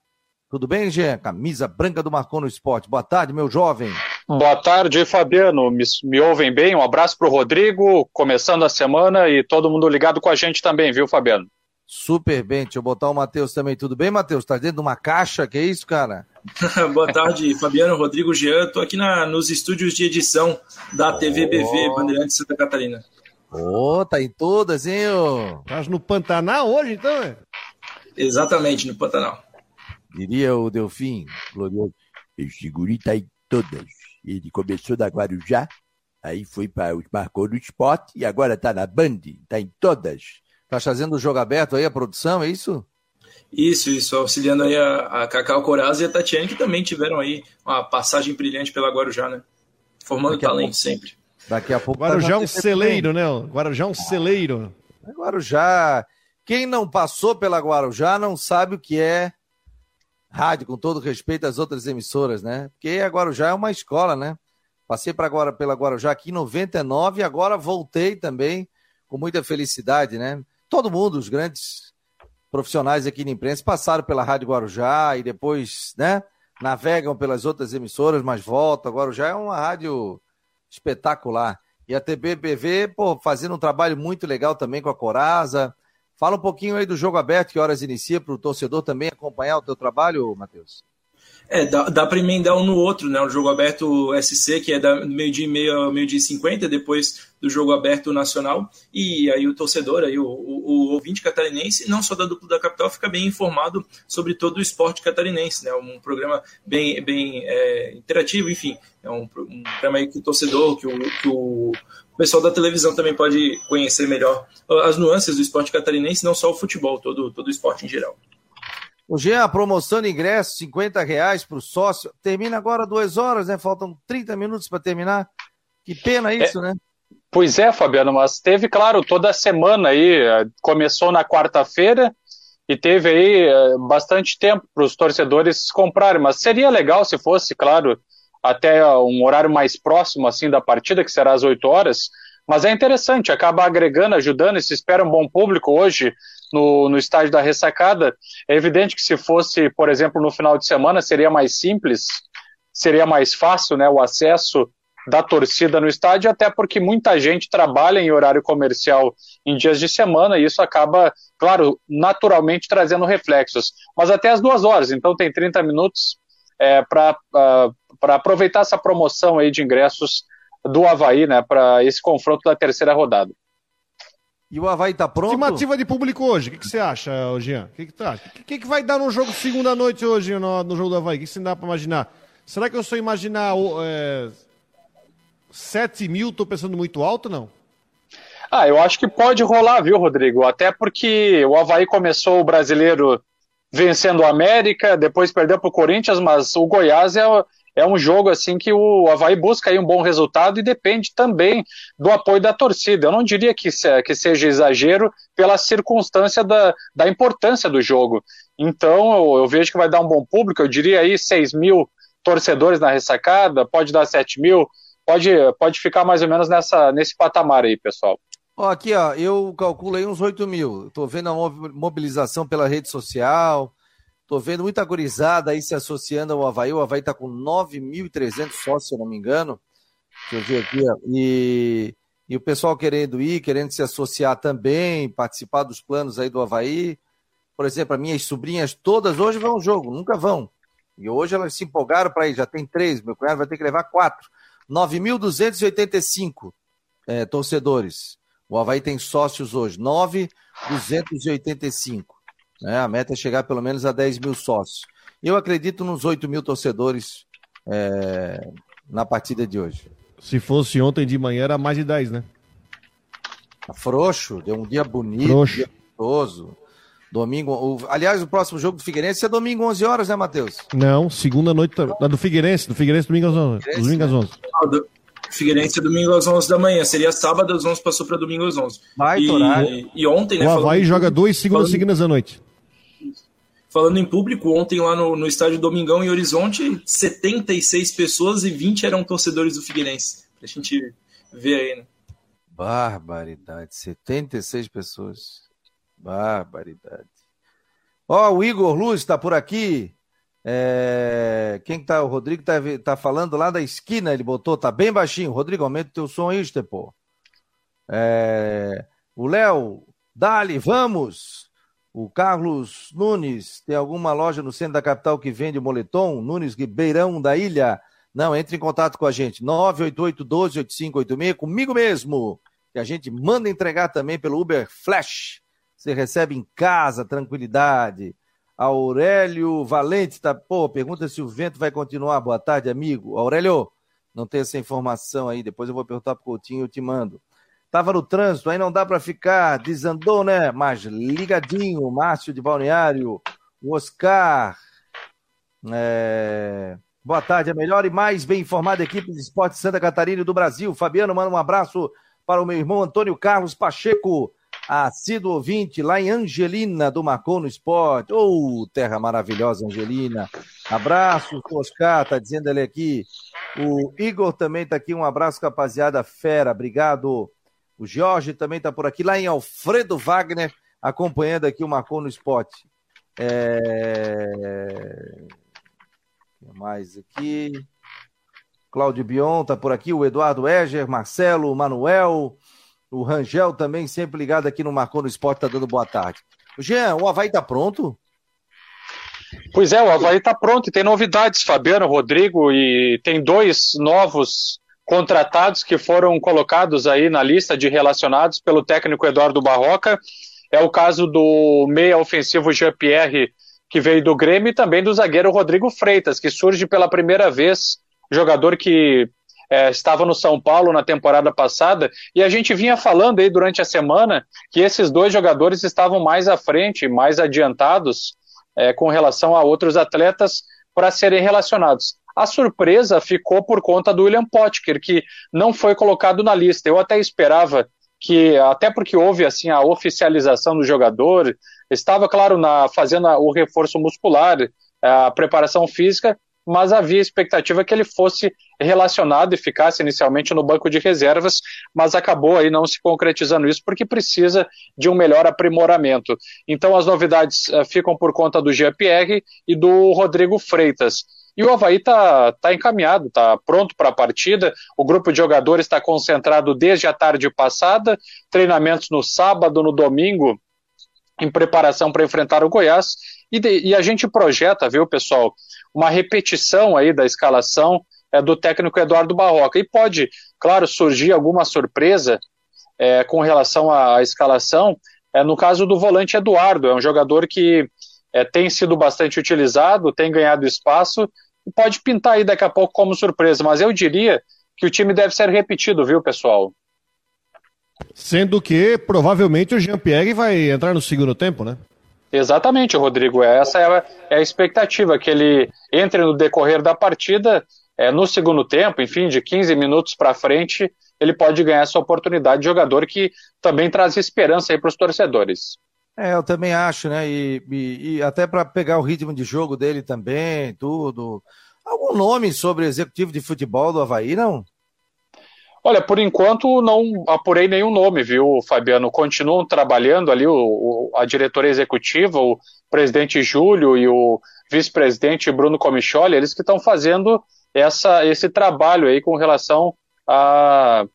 Tudo bem, Jean? Camisa branca do Marcon no Esporte. Boa tarde, meu jovem. Boa tarde, Fabiano. Me, me ouvem bem? Um abraço para o Rodrigo, começando a semana e todo mundo ligado com a gente também, viu, Fabiano? Super bem. Deixa eu botar o Matheus também. Tudo bem, Matheus? Tá dentro de uma caixa? Que é isso, cara? Boa tarde, Fabiano, Rodrigo, Jean. Estou aqui na, nos estúdios de edição da TV BV oh. Bandeirantes Santa Catarina. Ô, oh, tá em todas, hein? Ô? Estás no Pantanal hoje, então? É? Exatamente, no Pantanal. Diria o Delfim, glorioso. Esse guri tá em todas. Ele começou da Guarujá, aí foi para o marcou no esporte e agora está na Band, está em todas. Está fazendo o jogo aberto aí, a produção, é isso? Isso, isso, auxiliando aí a, a Cacau Coraz e a Tatiane, que também tiveram aí uma passagem brilhante pela Guarujá, né? Formando Daqui talento sempre. Daqui a pouco. Guarujá é um celeiro, né? Guarujá é um celeiro. Guarujá. Quem não passou pela Guarujá não sabe o que é rádio, com todo respeito às outras emissoras, né? Porque a Guarujá é uma escola, né? Passei para agora pela Guarujá aqui em 99 e agora voltei também com muita felicidade, né? Todo mundo, os grandes profissionais aqui na imprensa passaram pela Rádio Guarujá e depois, né? Navegam pelas outras emissoras, mas voltam. Guarujá é uma rádio espetacular. E a TBPV, pô, fazendo um trabalho muito legal também com a Corasa, Fala um pouquinho aí do jogo aberto, que horas inicia para o torcedor também acompanhar o teu trabalho, Matheus. É, dá, dá para emendar um no outro, né? O jogo aberto SC, que é da meio-dia e meia ao meio-dia e cinquenta, depois do jogo aberto nacional. E aí o torcedor, aí, o, o, o, ouvinte catarinense, não só da dupla da capital, fica bem informado sobre todo o esporte catarinense, né? Um programa bem, bem é, interativo, enfim. É um, um programa aí que o torcedor, que o, que o o pessoal da televisão também pode conhecer melhor as nuances do esporte catarinense, não só o futebol, todo, todo o esporte em geral. O Jean, a promoção de ingresso, 50 reais para o sócio. Termina agora duas horas, né? Faltam 30 minutos para terminar. Que pena isso, é, né? Pois é, Fabiano, mas teve, claro, toda a semana aí. Começou na quarta-feira e teve aí eh, bastante tempo para os torcedores comprarem. Mas seria legal se fosse, claro, até um horário mais próximo assim da partida, que será às 8 horas. Mas é interessante, acaba agregando, ajudando, e se espera um bom público hoje no, no estádio da ressacada. É evidente que se fosse, por exemplo, no final de semana, seria mais simples, seria mais fácil né, o acesso da torcida no estádio, até porque muita gente trabalha em horário comercial em dias de semana, e isso acaba, claro, naturalmente trazendo reflexos. Mas até as duas horas, então tem 30 minutos é, para uh, aproveitar essa promoção aí de ingressos do Havaí, né, para esse confronto da terceira rodada. E o Havaí tá pronto? Estimativa de público hoje, o que, que, você acha, Jean? O que, que, tá? que, que, que vai dar no jogo segunda noite hoje, no, no jogo do Havaí? O que, você dá para imaginar? Será que eu sou imaginar é, 7 mil, tô pensando muito alto, não? Ah, eu acho que pode rolar, viu, Rodrigo? Até porque o Havaí começou o brasileiro vencendo o América, depois perdeu para o Corinthians, mas o Goiás é, é um jogo assim que o Havaí busca aí um bom resultado e depende também do apoio da torcida. Eu não diria que, que seja exagero pela circunstância da, da importância do jogo. Então eu, eu, vejo que vai dar um bom público, eu diria aí 6 mil torcedores na ressacada, pode dar 7 mil, pode, pode ficar mais ou menos nessa, nesse patamar aí, pessoal. Ó, aqui, ó, eu calculo aí uns 8 mil. Tô vendo a mobilização pela rede social. Tô vendo muita gurizada aí se associando ao Havaí. O Havaí tá com 9.300 sócios, se não me engano. Deixa eu ver aqui. E, e o pessoal querendo ir, querendo se associar também, participar dos planos aí do Havaí. Por exemplo, as minhas sobrinhas todas hoje vão ao jogo, nunca vão. E hoje elas se empolgaram para ir, já tem três, meu cunhado vai ter que levar quatro. 9.285 é, torcedores. O Havaí tem sócios hoje, 9,285. Né? A meta é chegar pelo menos a 10 mil sócios. Eu acredito nos 8 mil torcedores é, na partida de hoje. Se fosse ontem de manhã, era mais de 10, né? Tá frouxo, deu um dia bonito, Frouxo. dia gostoso. Domingo, o, aliás, o próximo jogo do Figueirense é domingo 11 horas, né, Matheus? Não, segunda noite da do Figueirense, do Figueirense domingo às 11. Figueirense, domingo às 11. Não, do Figueirense é domingo às 11 da manhã, seria sábado às 11, passou para domingo às 11. Vai, e, e ontem, né, O Havaí joga dois segundas falando, seguidas à noite. Falando em público, ontem lá no, no estádio Domingão em Horizonte, 76 pessoas e 20 eram torcedores do Figueirense. Pra gente ver aí, né? Barbaridade, 76 pessoas. Barbaridade. Ó, oh, o Igor Luz está por aqui. É... Quem que tá? O Rodrigo tá, tá falando lá da esquina, ele botou, tá bem baixinho. Rodrigo, aumenta o teu som aí, pô. É... O Léo, Dali, vamos! O Carlos Nunes, tem alguma loja no centro da capital que vende moletom? Nunes Ribeirão da Ilha. Não, entre em contato com a gente. 988 12 8586, comigo mesmo. Que a gente manda entregar também pelo Uber Flash. Você recebe em casa, tranquilidade. Aurélio Valente tá, pô, pergunta se o vento vai continuar. Boa tarde, amigo. Aurélio, não tem essa informação aí, depois eu vou perguntar pro Coutinho e eu te mando. Tava no trânsito, aí não dá para ficar, desandou, né? Mas ligadinho, Márcio de Balneário, Oscar. É... Boa tarde, a melhor e mais bem informada equipe de esporte Santa Catarina do Brasil. Fabiano, manda um abraço para o meu irmão Antônio Carlos Pacheco, assíduo ouvinte lá em Angelina do Marcou no Esporte. Ô, oh, terra maravilhosa, Angelina. Abraço, Oscar, tá dizendo ele aqui. O Igor também tá aqui, um abraço, rapaziada fera, obrigado. O Jorge também tá por aqui, lá em Alfredo Wagner, acompanhando aqui o Marcou no Esporte. É... mais aqui? Cláudio Bion tá por aqui, o Eduardo Eger, Marcelo, Manuel, o Rangel também, sempre ligado aqui no Marcou no Esporte, tá dando boa tarde. Jean, o Havaí tá pronto? Pois é, o Havaí tá pronto e tem novidades, Fabiano, Rodrigo, e tem dois novos contratados que foram colocados aí na lista de relacionados pelo técnico Eduardo Barroca. É o caso do meia ofensivo Jean-Pierre, que veio do Grêmio, e também do zagueiro Rodrigo Freitas, que surge pela primeira vez, jogador que é, estava no São Paulo na temporada passada, e a gente vinha falando aí durante a semana que esses dois jogadores estavam mais à frente, mais adiantados é, com relação a outros atletas para serem relacionados. A surpresa ficou por conta do William Potker, que não foi colocado na lista. Eu até esperava que, até porque houve assim a oficialização do jogador, estava claro na fazendo o reforço muscular, a preparação física, mas havia expectativa que ele fosse relacionado e ficasse inicialmente no banco de reservas, mas acabou aí não se concretizando isso porque precisa de um melhor aprimoramento. Então as novidades uh, ficam por conta do Jean-Pierre e do Rodrigo Freitas. E o Havaí está tá encaminhado, está pronto para a partida. O grupo de jogadores está concentrado desde a tarde passada, treinamentos no sábado, no domingo, em preparação para enfrentar o Goiás. E, de, e, a gente projeta, viu, pessoal, uma repetição aí da escalação é, do técnico Eduardo Barroca. E pode, claro, surgir alguma surpresa é, com relação à, à escalação. É, no caso do volante Eduardo, é um jogador que é, tem sido bastante utilizado, tem ganhado espaço pode pintar aí daqui a pouco como surpresa. Mas eu diria que o time deve ser repetido, viu, pessoal? Sendo que provavelmente o Jean-Pierre vai entrar no segundo tempo, né? Exatamente, Rodrigo. Essa é a, é a expectativa, que ele entre no decorrer da partida, é, no segundo tempo, enfim, de 15 minutos para frente, ele pode ganhar essa oportunidade de jogador que também traz esperança aí para os torcedores. É, eu também acho, né? E, e, e até para pegar o ritmo de jogo dele também, tudo. Algum nome sobre executivo de futebol do Havaí, não? Olha, por enquanto não apurei nenhum nome, viu, Fabiano? Continuam trabalhando ali o, o, a diretoria executiva, o presidente Júlio e o vice-presidente Bruno Comicholi, eles que estão fazendo essa, esse trabalho aí com relação a,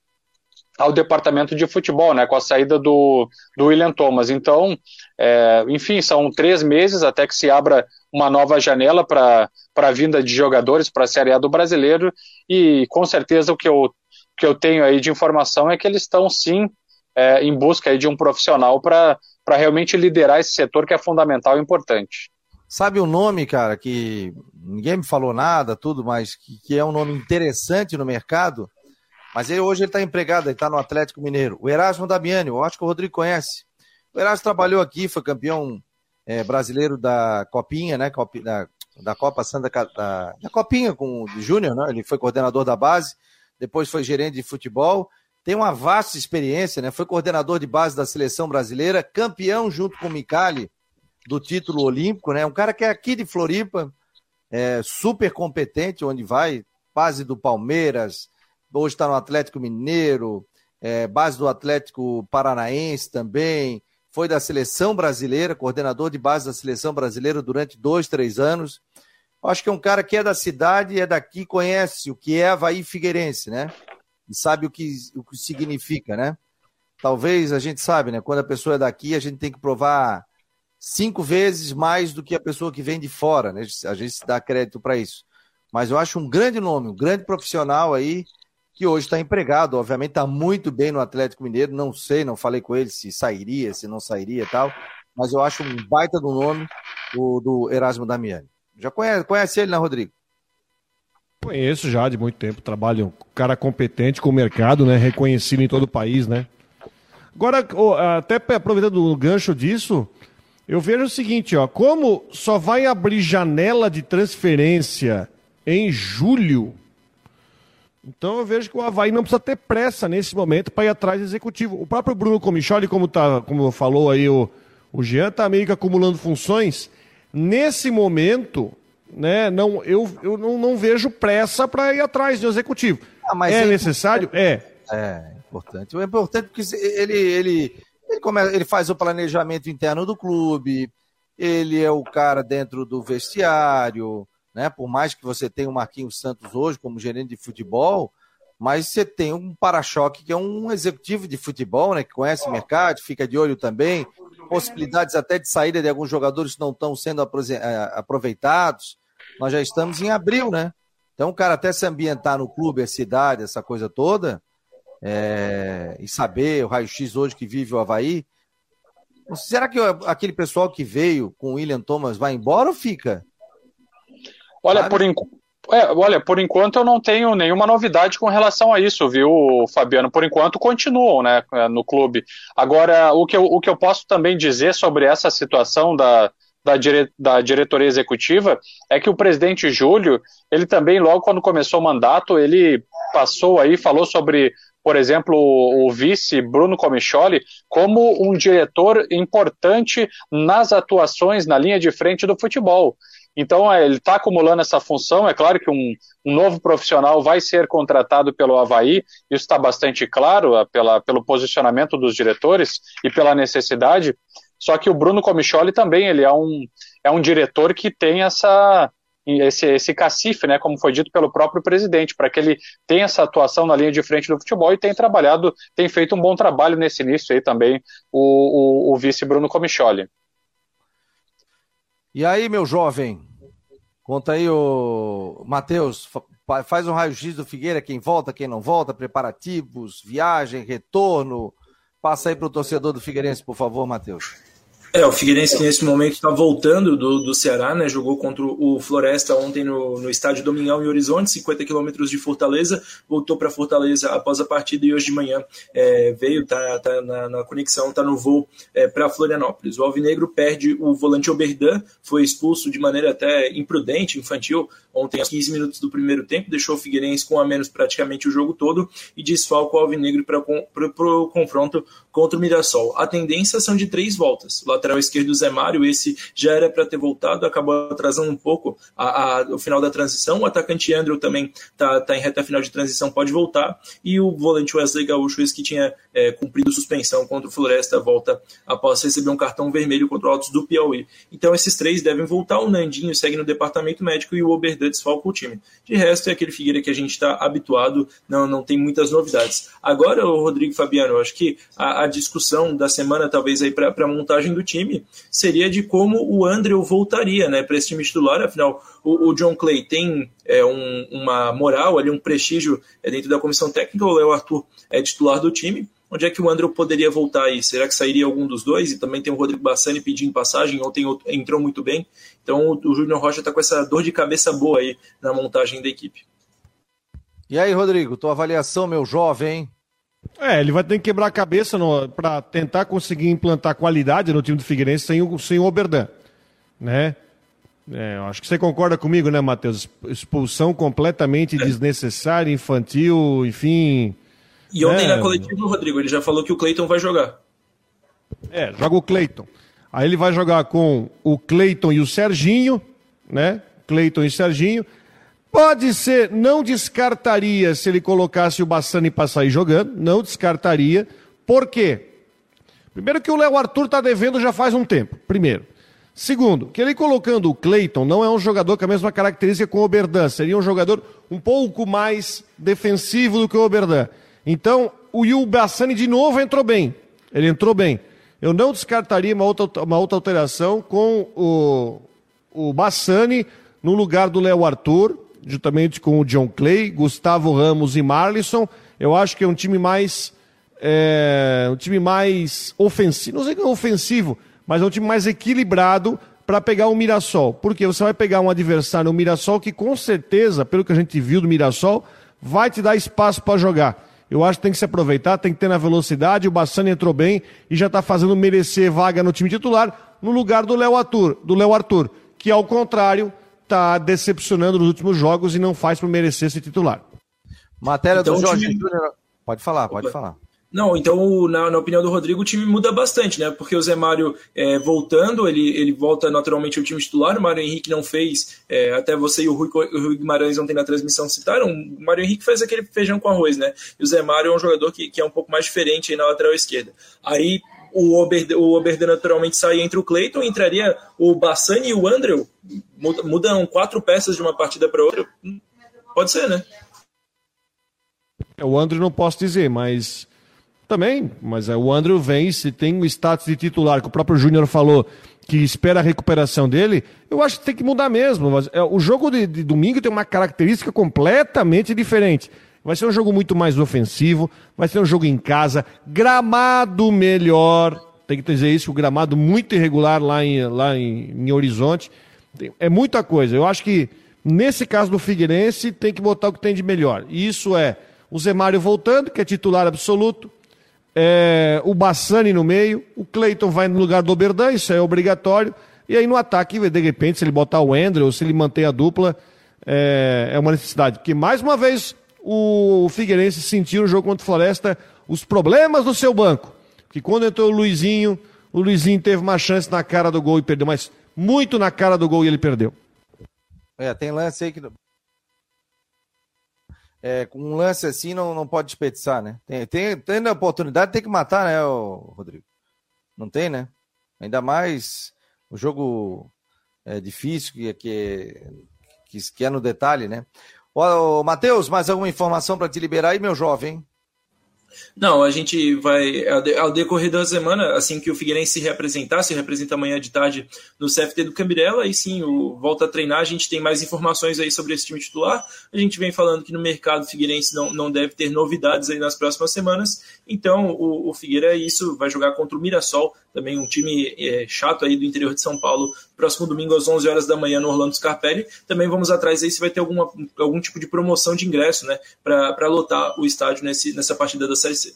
ao departamento de futebol, né, com a saída do, do William Thomas. Então, é, enfim, são três meses até que se abra uma nova janela para a vinda de jogadores para a Série A do brasileiro e com certeza o que eu que eu tenho aí de informação é que eles estão sim é, em busca de um profissional para realmente liderar esse setor que é fundamental e importante. Sabe o um nome, cara, que ninguém me falou nada, tudo, mas que, que é um nome interessante no mercado? Mas ele, hoje ele está empregado, ele está no Atlético Mineiro. O Erasmo Damiani, eu acho que o Rodrigo conhece. O Erasmo trabalhou aqui, foi campeão é, brasileiro da Copinha, né? Da, da Copa Santa da, da Copinha com o Júnior, né? Ele foi coordenador da base, depois foi gerente de futebol. Tem uma vasta experiência, né? Foi coordenador de base da seleção brasileira, campeão junto com o Micali do título olímpico, né? Um cara que é aqui de Floripa, é, super competente onde vai, base do Palmeiras, hoje está no Atlético Mineiro, é, base do Atlético Paranaense também, foi da seleção brasileira, coordenador de base da seleção brasileira durante dois, três anos. Acho que é um cara que é da cidade, é daqui, conhece o que é Havaí Figueirense, né? E sabe o que, o que significa, né? Talvez a gente sabe, né? Quando a pessoa é daqui, a gente tem que provar cinco vezes mais do que a pessoa que vem de fora, né? A gente se dá crédito para isso. Mas eu acho um grande nome, um grande profissional aí, que hoje está empregado, obviamente está muito bem no Atlético Mineiro, não sei, não falei com ele se sairia, se não sairia e tal, mas eu acho um baita do nome o do Erasmo Damiani. Já conhece, conhece ele, né, Rodrigo? Conheço já de muito tempo, trabalho, um cara competente com o mercado, né, reconhecido em todo o país, né. Agora, até aproveitando o gancho disso, eu vejo o seguinte, ó, como só vai abrir janela de transferência em julho, então eu vejo que o Havaí não precisa ter pressa nesse momento para ir atrás do executivo. O próprio Bruno Comicholi, como, tá, como falou aí o, o Jean, está meio que acumulando funções. Nesse momento, né, não, eu, eu não, não vejo pressa para ir atrás do executivo. Ah, é, é necessário? É. É importante. É importante porque ele, ele, ele, começa, ele faz o planejamento interno do clube, ele é o cara dentro do vestiário, né? Por mais que você tenha o Marquinhos Santos hoje como gerente de futebol, mas você tem um para-choque que é um executivo de futebol, né? Que conhece o mercado, fica de olho também, possibilidades até de saída de alguns jogadores que não estão sendo eh, aproveitados. Nós já estamos em abril, né? Então, o cara até se ambientar no clube, a cidade, essa coisa toda, é... e saber o raio-x hoje que vive o Havaí. Será que aquele pessoal que veio com o William Thomas vai embora ou fica? Olha, por, é, olha, por enquanto eu não tenho nenhuma novidade com relação a isso, viu, Fabiano? Por enquanto continuam né, no clube. Agora, o que, eu, o que eu posso também dizer sobre essa situação da, da, dire, da diretoria executiva é que o presidente Júlio, ele também, logo quando começou o mandato, ele passou aí, falou sobre por exemplo, o, vice Bruno Comicholi como um diretor importante nas atuações na linha de frente do futebol. Então, é, ele está acumulando essa função. É claro que um, um, novo profissional vai ser contratado pelo Havaí, isso está bastante claro é, pela, pelo posicionamento dos diretores e pela necessidade. Só que o Bruno Comicholi também ele é um, é um diretor que tem essa, esse, esse cacife, né, como foi dito pelo próprio presidente, para que ele tenha essa atuação na linha de frente do futebol e tem trabalhado, tem feito um bom trabalho nesse início aí também, o, o, o vice Bruno Comicholi. E aí, meu jovem? Conta aí, o Matheus, faz um raio-x do Figueira, quem volta, quem não volta, preparativos, viagem, retorno. Passa aí para o torcedor do Figueirense, por favor, Matheus. É, o Figueirense que nesse momento está voltando do, do Ceará, né? Jogou contra o Floresta ontem no, no estádio Domingão em Horizonte, 50 quilômetros de Fortaleza, voltou para Fortaleza após a partida e hoje de manhã é, veio, tá, tá na, na, conexão, tá no voo é, para Florianópolis. O Alvinegro perde o volante Oberdan, foi expulso de maneira até imprudente, infantil, ontem aos 15 minutos do primeiro tempo, deixou o Figueirense com a menos praticamente o jogo todo e desfalca o Alvinegro para o confronto contra o Mirassol. A tendência são de três voltas. Lateral esquerdo Zé Mário, esse já era para ter voltado, acabou atrasando um pouco a, a, o final da transição. O atacante Andrew também está tá em reta final de transição, pode voltar. E o volante Wesley Gaúcho, esse que tinha é, cumprido suspensão contra o Floresta, volta após receber um cartão vermelho contra o Altos do Piauí. Então esses três devem voltar. O Nandinho segue no departamento médico e o Oberdan desfalca o time. De resto, é aquele Figueira que a gente está habituado, não, não tem muitas novidades. Agora, o Rodrigo Fabiano, acho que a, a discussão da semana, talvez aí para a montagem do time, seria de como o Andrew voltaria né, para esse time titular. Afinal, o, o John Clay tem é, um, uma moral ali, um prestígio é, dentro da comissão técnica, o Léo Arthur é titular do time onde é que o André poderia voltar aí? Será que sairia algum dos dois? E também tem o Rodrigo Bassani pedindo passagem, ontem entrou muito bem. Então o Júnior Rocha está com essa dor de cabeça boa aí na montagem da equipe. E aí, Rodrigo, tua avaliação, meu jovem? É, ele vai ter que quebrar a cabeça para tentar conseguir implantar qualidade no time do Figueirense sem o, sem o Oberdan, né? É, acho que você concorda comigo, né, Matheus? Expulsão completamente é. desnecessária, infantil, enfim. E ontem né? na coletiva, Rodrigo, ele já falou que o Cleiton vai jogar. É, joga o Cleiton. Aí ele vai jogar com o Cleiton e o Serginho, né? Cleiton e Serginho. Pode ser, não descartaria se ele colocasse o Bassani para sair jogando, não descartaria. Por quê? Primeiro que o Léo Arthur está devendo já faz um tempo, primeiro. Segundo, que ele colocando o Cleiton não é um jogador com a mesma característica com o Oberdan, seria um jogador um pouco mais defensivo do que o Oberdan. Então, o Yu Bassani de novo entrou bem, ele entrou bem. Eu não descartaria uma outra, uma outra alteração com o, o Bassani no lugar do Léo Arthur, juntamente com o John Clay, Gustavo Ramos e Marlisson. Eu acho que é um time mais. É, um time mais ofensivo. Não sei que é ofensivo, mas é um time mais equilibrado para pegar o Mirassol. Porque você vai pegar um adversário, o Mirassol, que com certeza, pelo que a gente viu do Mirassol, vai te dar espaço para jogar. Eu acho que tem que se aproveitar, tem que ter na velocidade. O Bassani entrou bem e já está fazendo merecer vaga no time titular no lugar do Léo Arthur, do Léo Arthur, que ao contrário está decepcionando nos últimos jogos e não faz para merecer ser titular. Matéria então, do Jorge time... Júnior. Pode falar, pode Opa. falar. Não, então, na, na, opinião do Rodrigo, o time muda bastante, né? Porque o Zé Mário é, voltando, ele, ele volta naturalmente ao time titular. O Mário Henrique não fez, é, até você e o Rui, o Rui Guimarães ontem na transmissão citaram. O Mário Henrique fez aquele feijão com arroz, né? E o Zé Mário é um jogador que, que é um pouco mais diferente aí na lateral esquerda. Aí o Ober, o naturalmente sai entre o Cleiton, entraria o Bassani e o Andrew. Mudam quatro peças de uma partida para outra. Pode ser, né? É, o Andrew não posso dizer, mas também, mas é, o Andrew vem, se tem o status de titular, que o próprio Júnior falou que espera a recuperação dele, eu acho que tem que mudar mesmo. Mas, é, o jogo de, de domingo tem uma característica completamente diferente. Vai ser um jogo muito mais ofensivo, vai ser um jogo em casa, gramado melhor. Tem que dizer isso, o gramado muito irregular lá em, lá em, em Horizonte. É muita coisa. Eu acho que nesse caso do Figueirense tem que botar o que tem de melhor. E isso é o Zé Mário voltando, que é titular absoluto, é, o Bassani no meio, o Cleiton vai no lugar do Oberdan, isso é obrigatório. E aí no ataque, de repente, se ele botar o André ou se ele manter a dupla, é, é uma necessidade. Porque, mais uma vez, o Figueirense sentiu no jogo contra o Floresta os problemas do seu banco. Que quando entrou o Luizinho, o Luizinho teve uma chance na cara do gol e perdeu, mas muito na cara do gol e ele perdeu. É, tem lance aí que. É, com um lance assim não, não pode desperdiçar, né? Tem, tem, tem a oportunidade, tem que matar, né, Rodrigo? Não tem, né? Ainda mais o jogo é difícil, que, que, que é no detalhe, né? Ô, Matheus, mais alguma informação para te liberar aí, meu jovem? Não, a gente vai, ao decorrer da semana, assim que o Figueirense se reapresentar, se representa amanhã de tarde no CFT do Cambirela, aí sim, o volta a treinar, a gente tem mais informações aí sobre esse time titular. A gente vem falando que no mercado Figueirense não, não deve ter novidades aí nas próximas semanas, então o, o Figueira é isso, vai jogar contra o Mirassol, também um time é, chato aí do interior de São Paulo, próximo domingo às 11 horas da manhã no Orlando Scarpelli. Também vamos atrás aí se vai ter alguma, algum tipo de promoção de ingresso, né, para lotar o estádio nesse, nessa partida da Série C.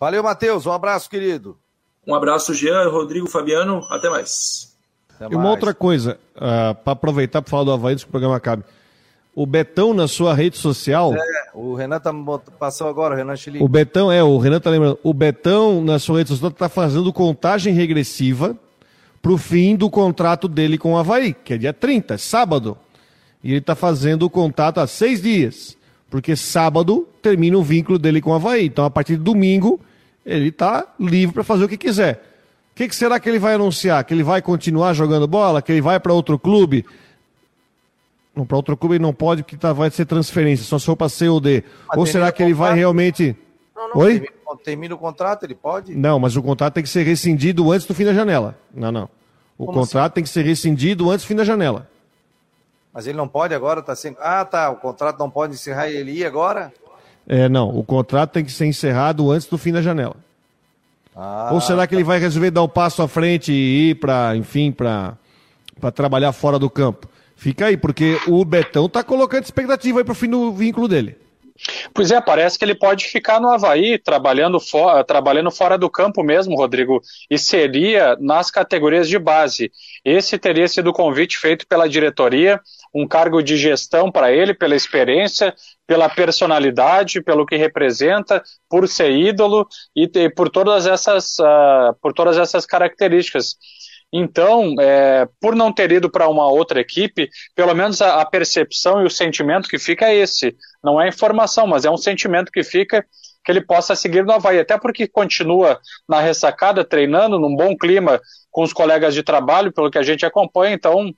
Valeu, Matheus. Um abraço, querido. Um abraço, Jean, Rodrigo, Fabiano. Até mais. Até mais. E uma outra coisa, uh, ah, para aproveitar para falar do Havaí, antes que o programa acabe. O Betão na sua rede social. É, o Renan tá, passou agora, o Renan Chile. O Betão, é, o Renan tá lembrando. O Betão na sua rede social tá fazendo contagem regressiva pro fim do contrato dele com o Havaí, que é dia 30, sábado. E ele tá fazendo o contato há seis dias. Porque sábado termina o vínculo dele com o Havaí. Então, a partir de domingo, ele tá livre para fazer o que quiser. O que, que será que ele vai anunciar? Que ele vai continuar jogando bola? Que ele vai para outro clube? Não, para outro clube ele não pode, porque tá, vai ser transferência, só se for para COD. Mas Ou será que ele vai realmente. Não, não, Oi? Termina, termina, o contrato, ele pode? Não, mas o contrato tem que ser rescindido antes do fim da janela. Não, não. O Como contrato assim? tem que ser rescindido antes do fim da janela. Mas ele não pode agora, tá sendo. Ah, tá. O contrato não pode encerrar ele ir agora? É, não, o contrato tem que ser encerrado antes do fim da janela. Ah, Ou será que ele vai resolver dar um passo à frente e ir para, enfim, para trabalhar fora do campo? Fica aí, porque o Betão tá colocando expectativa aí para o fim do vínculo dele. Pois é, parece que ele pode ficar no Havaí, trabalhando, for, trabalhando fora do campo mesmo, Rodrigo, e seria nas categorias de base. Esse teria sido o convite feito pela diretoria, um cargo de gestão para ele, pela experiência, pela personalidade, pelo que representa, por ser ídolo e, e por todas essas, uh, por todas essas características. Então, é, por não ter ido para uma outra equipe, pelo menos a, a, percepção e o sentimento que fica é esse. Não é informação, mas é um sentimento que fica que ele possa seguir no Havaí. Até porque continua na ressacada, treinando, num bom clima com os colegas de trabalho, pelo que a gente acompanha. Então,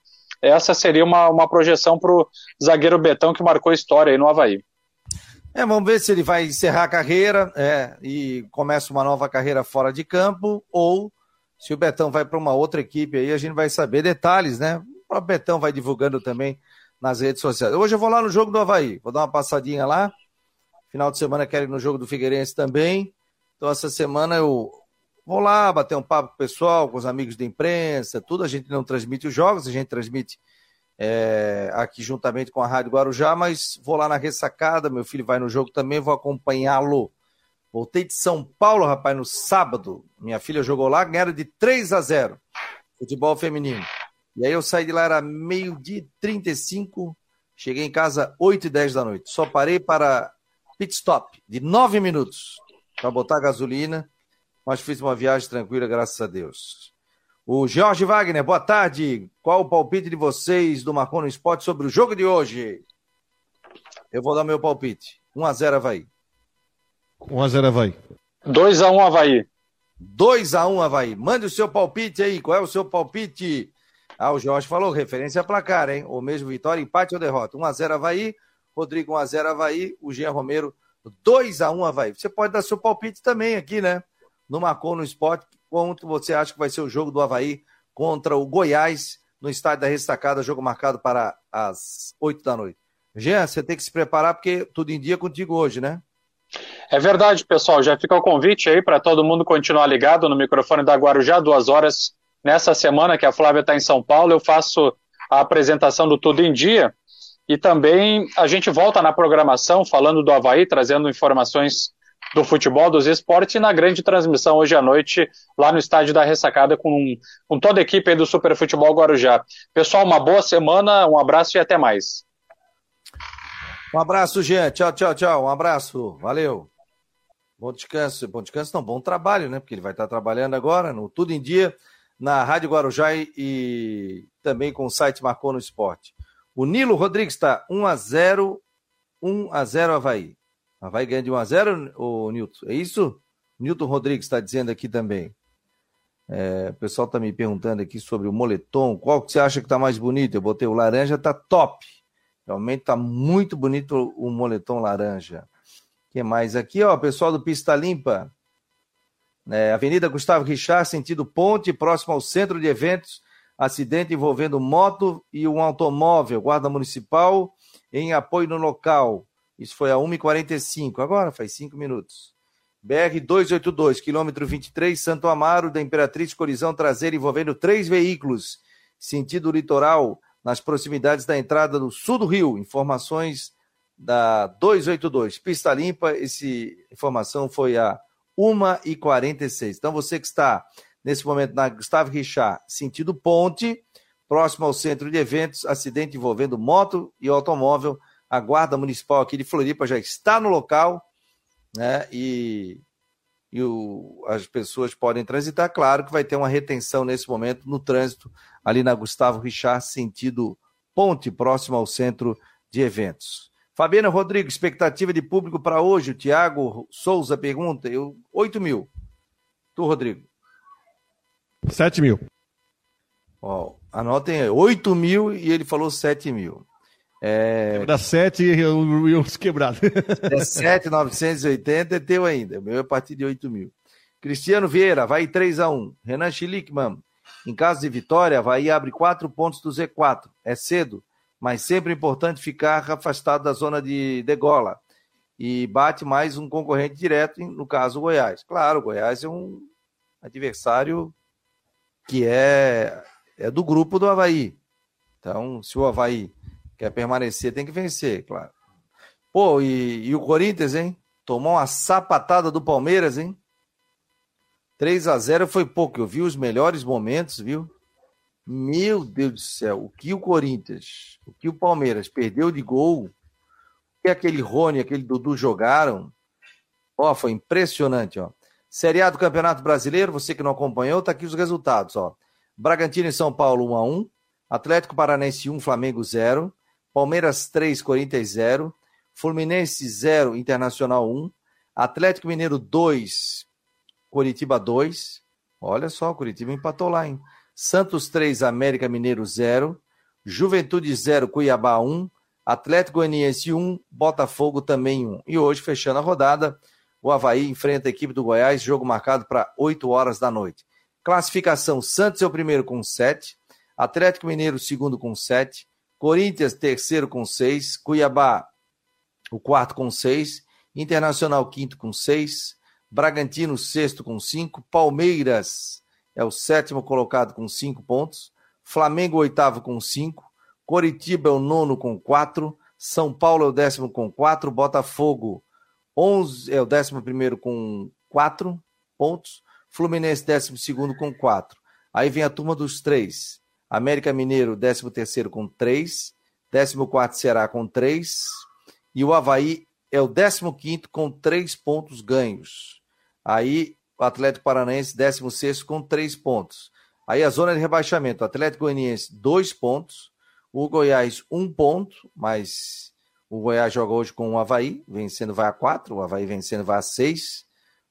essa seria uma, uma projeção para o zagueiro Betão que marcou história aí no Havaí. É, vamos ver se ele vai encerrar a carreira é, e começa uma nova carreira fora de campo ou se o Betão vai para uma outra equipe aí, a gente vai saber detalhes, né? O próprio Betão vai divulgando também nas redes sociais. Hoje eu vou lá no jogo do Havaí, vou dar uma passadinha lá. Final de semana quero ir no jogo do Figueirense também. Então essa semana eu vou lá bater um papo com o pessoal, com os amigos da imprensa, tudo. A gente não transmite os jogos, a gente transmite é, aqui juntamente com a Rádio Guarujá, mas vou lá na ressacada, meu filho vai no jogo também, vou acompanhá-lo. Voltei de São Paulo, rapaz, no sábado. Minha filha jogou lá, ganharam de 3 a 0. Futebol feminino. E aí eu saí de lá, era meio-dia 35. Cheguei em casa 8 e 10 da noite. Só parei para pit stop de 9 minutos para botar gasolina. Mas fiz uma viagem tranquila, graças a Deus. O Jorge Wagner, boa tarde. Qual o palpite de vocês do Marcon no Esporte sobre o jogo de hoje? Eu vou dar meu palpite. 1 a 0 Havaí. 1x0 Havaí. 2x1 Havaí. 2x1 Havaí. Mande o seu palpite aí. Qual é o seu palpite? Ah, o Jorge falou, referência a placar, hein? Ou mesmo vitória, empate ou derrota. 1x0 Havaí, Rodrigo 1x0 Havaí, o Jean Romero 2x1 Havaí. Você pode dar seu palpite também aqui, né? No Marcou no Esporte, quanto você acha que vai ser o jogo do Havaí contra o Goiás no estádio da Restacada, jogo marcado para as 8 da noite. Jean, você tem que se preparar porque tudo em dia contigo hoje, né? É verdade, pessoal. Já fica o convite aí para todo mundo continuar ligado no microfone da Guarujá, duas horas nessa semana que a Flávia está em São Paulo. Eu faço a apresentação do Tudo em Dia e também a gente volta na programação falando do Havaí, trazendo informações do futebol, dos esportes e na grande transmissão hoje à noite lá no estádio da Ressacada com, com toda a equipe do Super Futebol Guarujá. Pessoal, uma boa semana, um abraço e até mais. Um abraço, gente. Tchau, tchau, tchau. Um abraço. Valeu. Bom descanso. Bom descanso, não. Bom trabalho, né? Porque ele vai estar trabalhando agora no Tudo em Dia, na Rádio Guarujá e também com o site Marcou no Esporte. O Nilo Rodrigues está 1x0, 1x0 Havaí. Havaí ganha de 1x0, o Nilton. É isso? Nilton Rodrigues está dizendo aqui também. É, o pessoal está me perguntando aqui sobre o moletom. Qual que você acha que está mais bonito? Eu botei o laranja, tá top. Realmente está muito bonito o moletom laranja. que mais aqui, ó, pessoal do Pista Limpa. É, Avenida Gustavo Richard, sentido ponte, próximo ao centro de eventos. Acidente envolvendo moto e um automóvel. Guarda Municipal em apoio no local. Isso foi a 1h45, agora faz 5 minutos. BR 282, quilômetro 23, Santo Amaro, da Imperatriz, colisão traseira envolvendo três veículos, sentido litoral, nas proximidades da entrada do sul do Rio. Informações da 282. Pista limpa, essa informação foi a 1h46. Então, você que está nesse momento na Gustavo Richard, sentido ponte, próximo ao centro de eventos, acidente envolvendo moto e automóvel. A Guarda Municipal aqui de Floripa já está no local, né? E, e o, as pessoas podem transitar. Claro que vai ter uma retenção nesse momento no trânsito ali na Gustavo Richard, sentido Ponte, próximo ao centro de eventos. Fabiana Rodrigues, expectativa de público para hoje. O Tiago Souza pergunta: eu, 8 mil. Tu, Rodrigo? 7 mil. Ó, anotem 8 mil e ele falou 7 mil. É... Dá 7 e os quebrados. É 7,980 é teu ainda. O meu é a partir de 8 mil. Cristiano Vieira, vai 3 a 1 Renan Schlickman, em caso de vitória, Havaí abre quatro pontos do Z4. É cedo, mas sempre importante ficar afastado da zona de degola. e bate mais um concorrente direto, no caso o Goiás. Claro, o Goiás é um adversário que é, é do grupo do Havaí. Então, se o Havaí quer permanecer, tem que vencer, claro. Pô, e, e o Corinthians, hein? Tomou uma sapatada do Palmeiras, hein? 3 a 0 foi pouco. Eu vi os melhores momentos, viu? Meu Deus do céu, o que o Corinthians, o que o Palmeiras perdeu de gol, o que aquele Rony, aquele Dudu jogaram, ó, foi impressionante, ó. Série A do Campeonato Brasileiro, você que não acompanhou, tá aqui os resultados, ó. Bragantino e São Paulo 1 a 1, Atlético Paranense 1, Flamengo 0, Palmeiras 3, Corinthians 0, Fluminense 0, Internacional 1, Atlético Mineiro 2, Curitiba 2. Olha só, Curitiba empatou lá, hein? Santos 3, América Mineiro 0, Juventude 0, Cuiabá 1, Atlético Goianiense 1, Botafogo também 1. E hoje, fechando a rodada, o Havaí enfrenta a equipe do Goiás, jogo marcado para 8 horas da noite. Classificação: Santos é o primeiro com 7, Atlético Mineiro, segundo com 7, Corinthians, terceiro com 6, Cuiabá, o quarto com 6, Internacional, quinto com 6, Bragantino, sexto com 5, Palmeiras, é o sétimo colocado com cinco pontos. Flamengo, oitavo com cinco. Coritiba é o nono com quatro. São Paulo é o décimo com quatro. Botafogo 11, é o décimo primeiro com quatro pontos. Fluminense, décimo segundo com quatro. Aí vem a turma dos três. América Mineiro, décimo terceiro com três. Décimo quarto Ceará com três. E o Havaí é o décimo quinto com três pontos ganhos. Aí o Atlético Paranaense, 16 com 3 pontos. Aí a zona de rebaixamento, Atlético Goianiense, 2 pontos. O Goiás, 1 um ponto, mas o Goiás joga hoje com o Havaí, vencendo vai a 4, o Havaí vencendo vai a 6.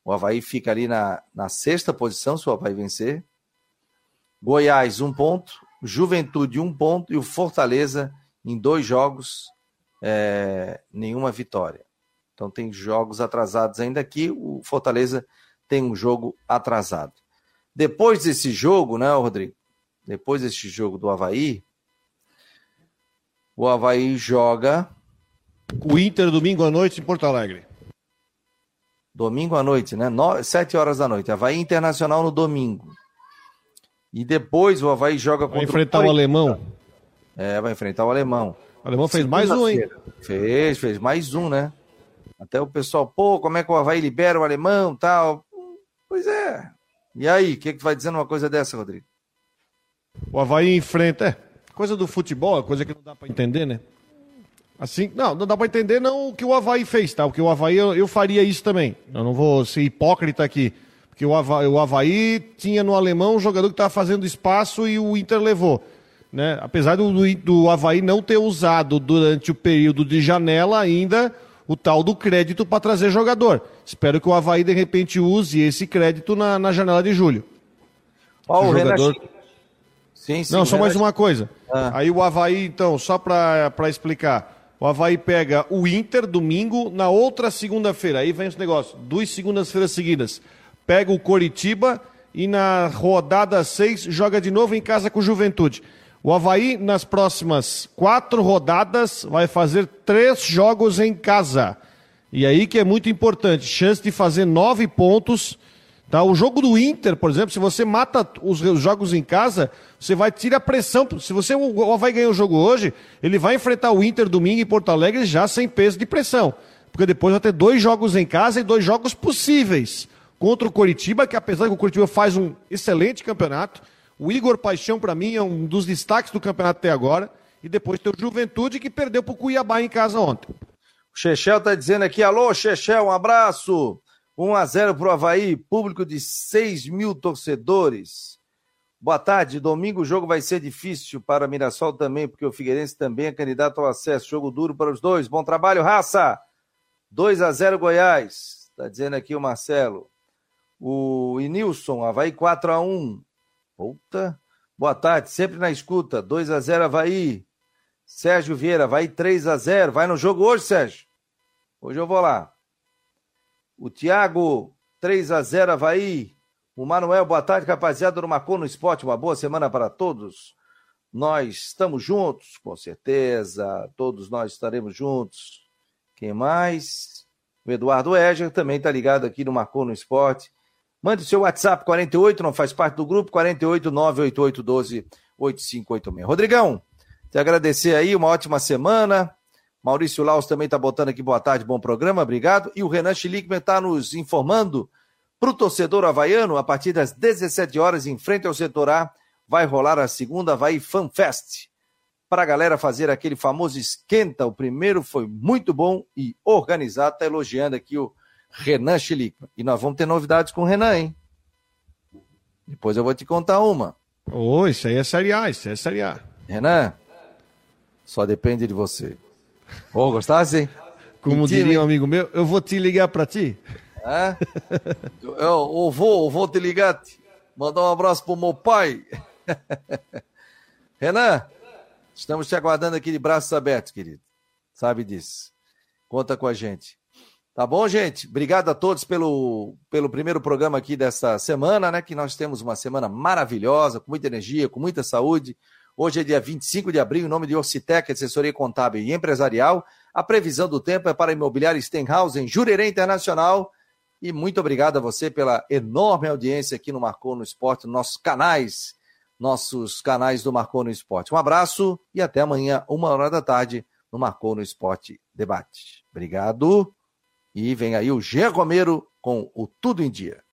O Havaí fica ali na, na sexta posição, se o Havaí vencer. Goiás, 1 um ponto. Juventude, 1 um ponto. E o Fortaleza, em dois jogos, é, nenhuma vitória. Então tem jogos atrasados ainda aqui. O Fortaleza tem um jogo atrasado. Depois desse jogo, né, Rodrigo? Depois desse jogo do Havaí, o Havaí joga. O Inter domingo à noite em Porto Alegre. Domingo à noite, né? No... Sete horas da noite. Havaí Internacional no domingo. E depois o Havaí joga contra vai enfrentar o, o alemão. É, vai enfrentar o alemão. O alemão fez mais um, hein? Fez, fez mais um, né? Até o pessoal, pô, como é que o Havaí libera o alemão tal? Pois é. E aí, o que, que vai dizendo uma coisa dessa, Rodrigo? O Havaí enfrenta. É, coisa do futebol, coisa que não dá para entender, né? Assim, não, não dá para entender não o que o Havaí fez, tá? Porque o Havaí, eu, eu, faria isso também. Eu não vou ser hipócrita aqui. Porque o Havaí, o Havaí tinha no alemão um jogador que estava fazendo espaço e o Inter levou. Né? Apesar do, do Havaí não ter usado durante o período de janela ainda o tal do crédito para trazer jogador. Espero que o Havaí, de repente, use esse crédito na, na janela de julho. Ó, o jogador... Sim, sim, Não, só mais uma coisa. Ah. Aí o Havaí, então, só para explicar. O Havaí pega o Inter domingo, na outra segunda-feira. Aí vem esse negócio. Duas segundas-feiras seguidas. Pega o Coritiba e na rodada 6 joga de novo em casa com o Juventude. O Havaí, nas próximas quatro rodadas, vai fazer três jogos em casa. E aí que é muito importante, chance de fazer nove pontos. Tá? O jogo do Inter, por exemplo, se você mata os jogos em casa, você vai tirar pressão. Se você o Havaí ganhar o jogo hoje, ele vai enfrentar o Inter domingo em Porto Alegre já sem peso de pressão. Porque depois vai ter dois jogos em casa e dois jogos possíveis. Contra o Coritiba, que apesar que o Coritiba faz um excelente campeonato, o Igor Paixão, para mim, é um dos destaques do campeonato até agora. E depois tem o Juventude, que perdeu para o Cuiabá em casa ontem. O Chechel está dizendo aqui, alô, Chechel, um abraço. 1 a 0 para o Havaí, público de 6 mil torcedores. Boa tarde, domingo o jogo vai ser difícil para Mirassol também, porque o Figueirense também é candidato ao acesso. Jogo duro para os dois. Bom trabalho, raça! 2 a 0 Goiás, está dizendo aqui o Marcelo. O Inilson, Havaí 4 a 1 Puta. Boa tarde, sempre na escuta. 2 a 0 Havaí. Sérgio Vieira, vai 3 a 0 Vai no jogo hoje, Sérgio? Hoje eu vou lá. O Thiago, 3 a 0 Havaí. O Manuel, boa tarde, rapaziada do Marcou no Esporte. Uma boa semana para todos. Nós estamos juntos, com certeza. Todos nós estaremos juntos. Quem mais? O Eduardo Eger também está ligado aqui no Marcou no Esporte. Mande seu WhatsApp 48, não faz parte do grupo, 48 98812 8586. Rodrigão, te agradecer aí, uma ótima semana. Maurício Laus também está botando aqui boa tarde, bom programa, obrigado. E o Renan Schlickman está nos informando para o torcedor havaiano, a partir das 17 horas, em frente ao setor A, vai rolar a segunda Havaí Fan Fest. Para a galera fazer aquele famoso esquenta, o primeiro foi muito bom e organizado. Está elogiando aqui o Renan Schlickman. E nós vamos ter novidades com o Renan, hein? Depois eu vou te contar uma. Ô, oh, isso aí é Série A, isso aí é Série A. Renan, só depende de você. Ô, oh, gostasse, hein? Como diria um amigo meu, eu vou te ligar para ti. É? Eu, eu, vou, eu vou te ligar. Mandar um abraço pro meu pai. Renan, estamos te aguardando aqui de braços abertos, querido. Sabe disso. Conta com a gente. Tá bom, gente? Obrigado a todos pelo, pelo primeiro programa aqui dessa semana, né? Que nós temos uma semana maravilhosa, com muita energia, com muita saúde. Hoje é dia 25 de abril, em nome de Orcitec, assessoria contábil e empresarial. A previsão do tempo é para imobiliário Stenhouse em Jurerê Internacional. E muito obrigado a você pela enorme audiência aqui no Marcou no Esporte, nossos canais, nossos canais do Marcou no Esporte. Um abraço e até amanhã, uma hora da tarde, no Marcou no Esporte Debate. Obrigado. E vem aí o Gê Romero com o Tudo em Dia.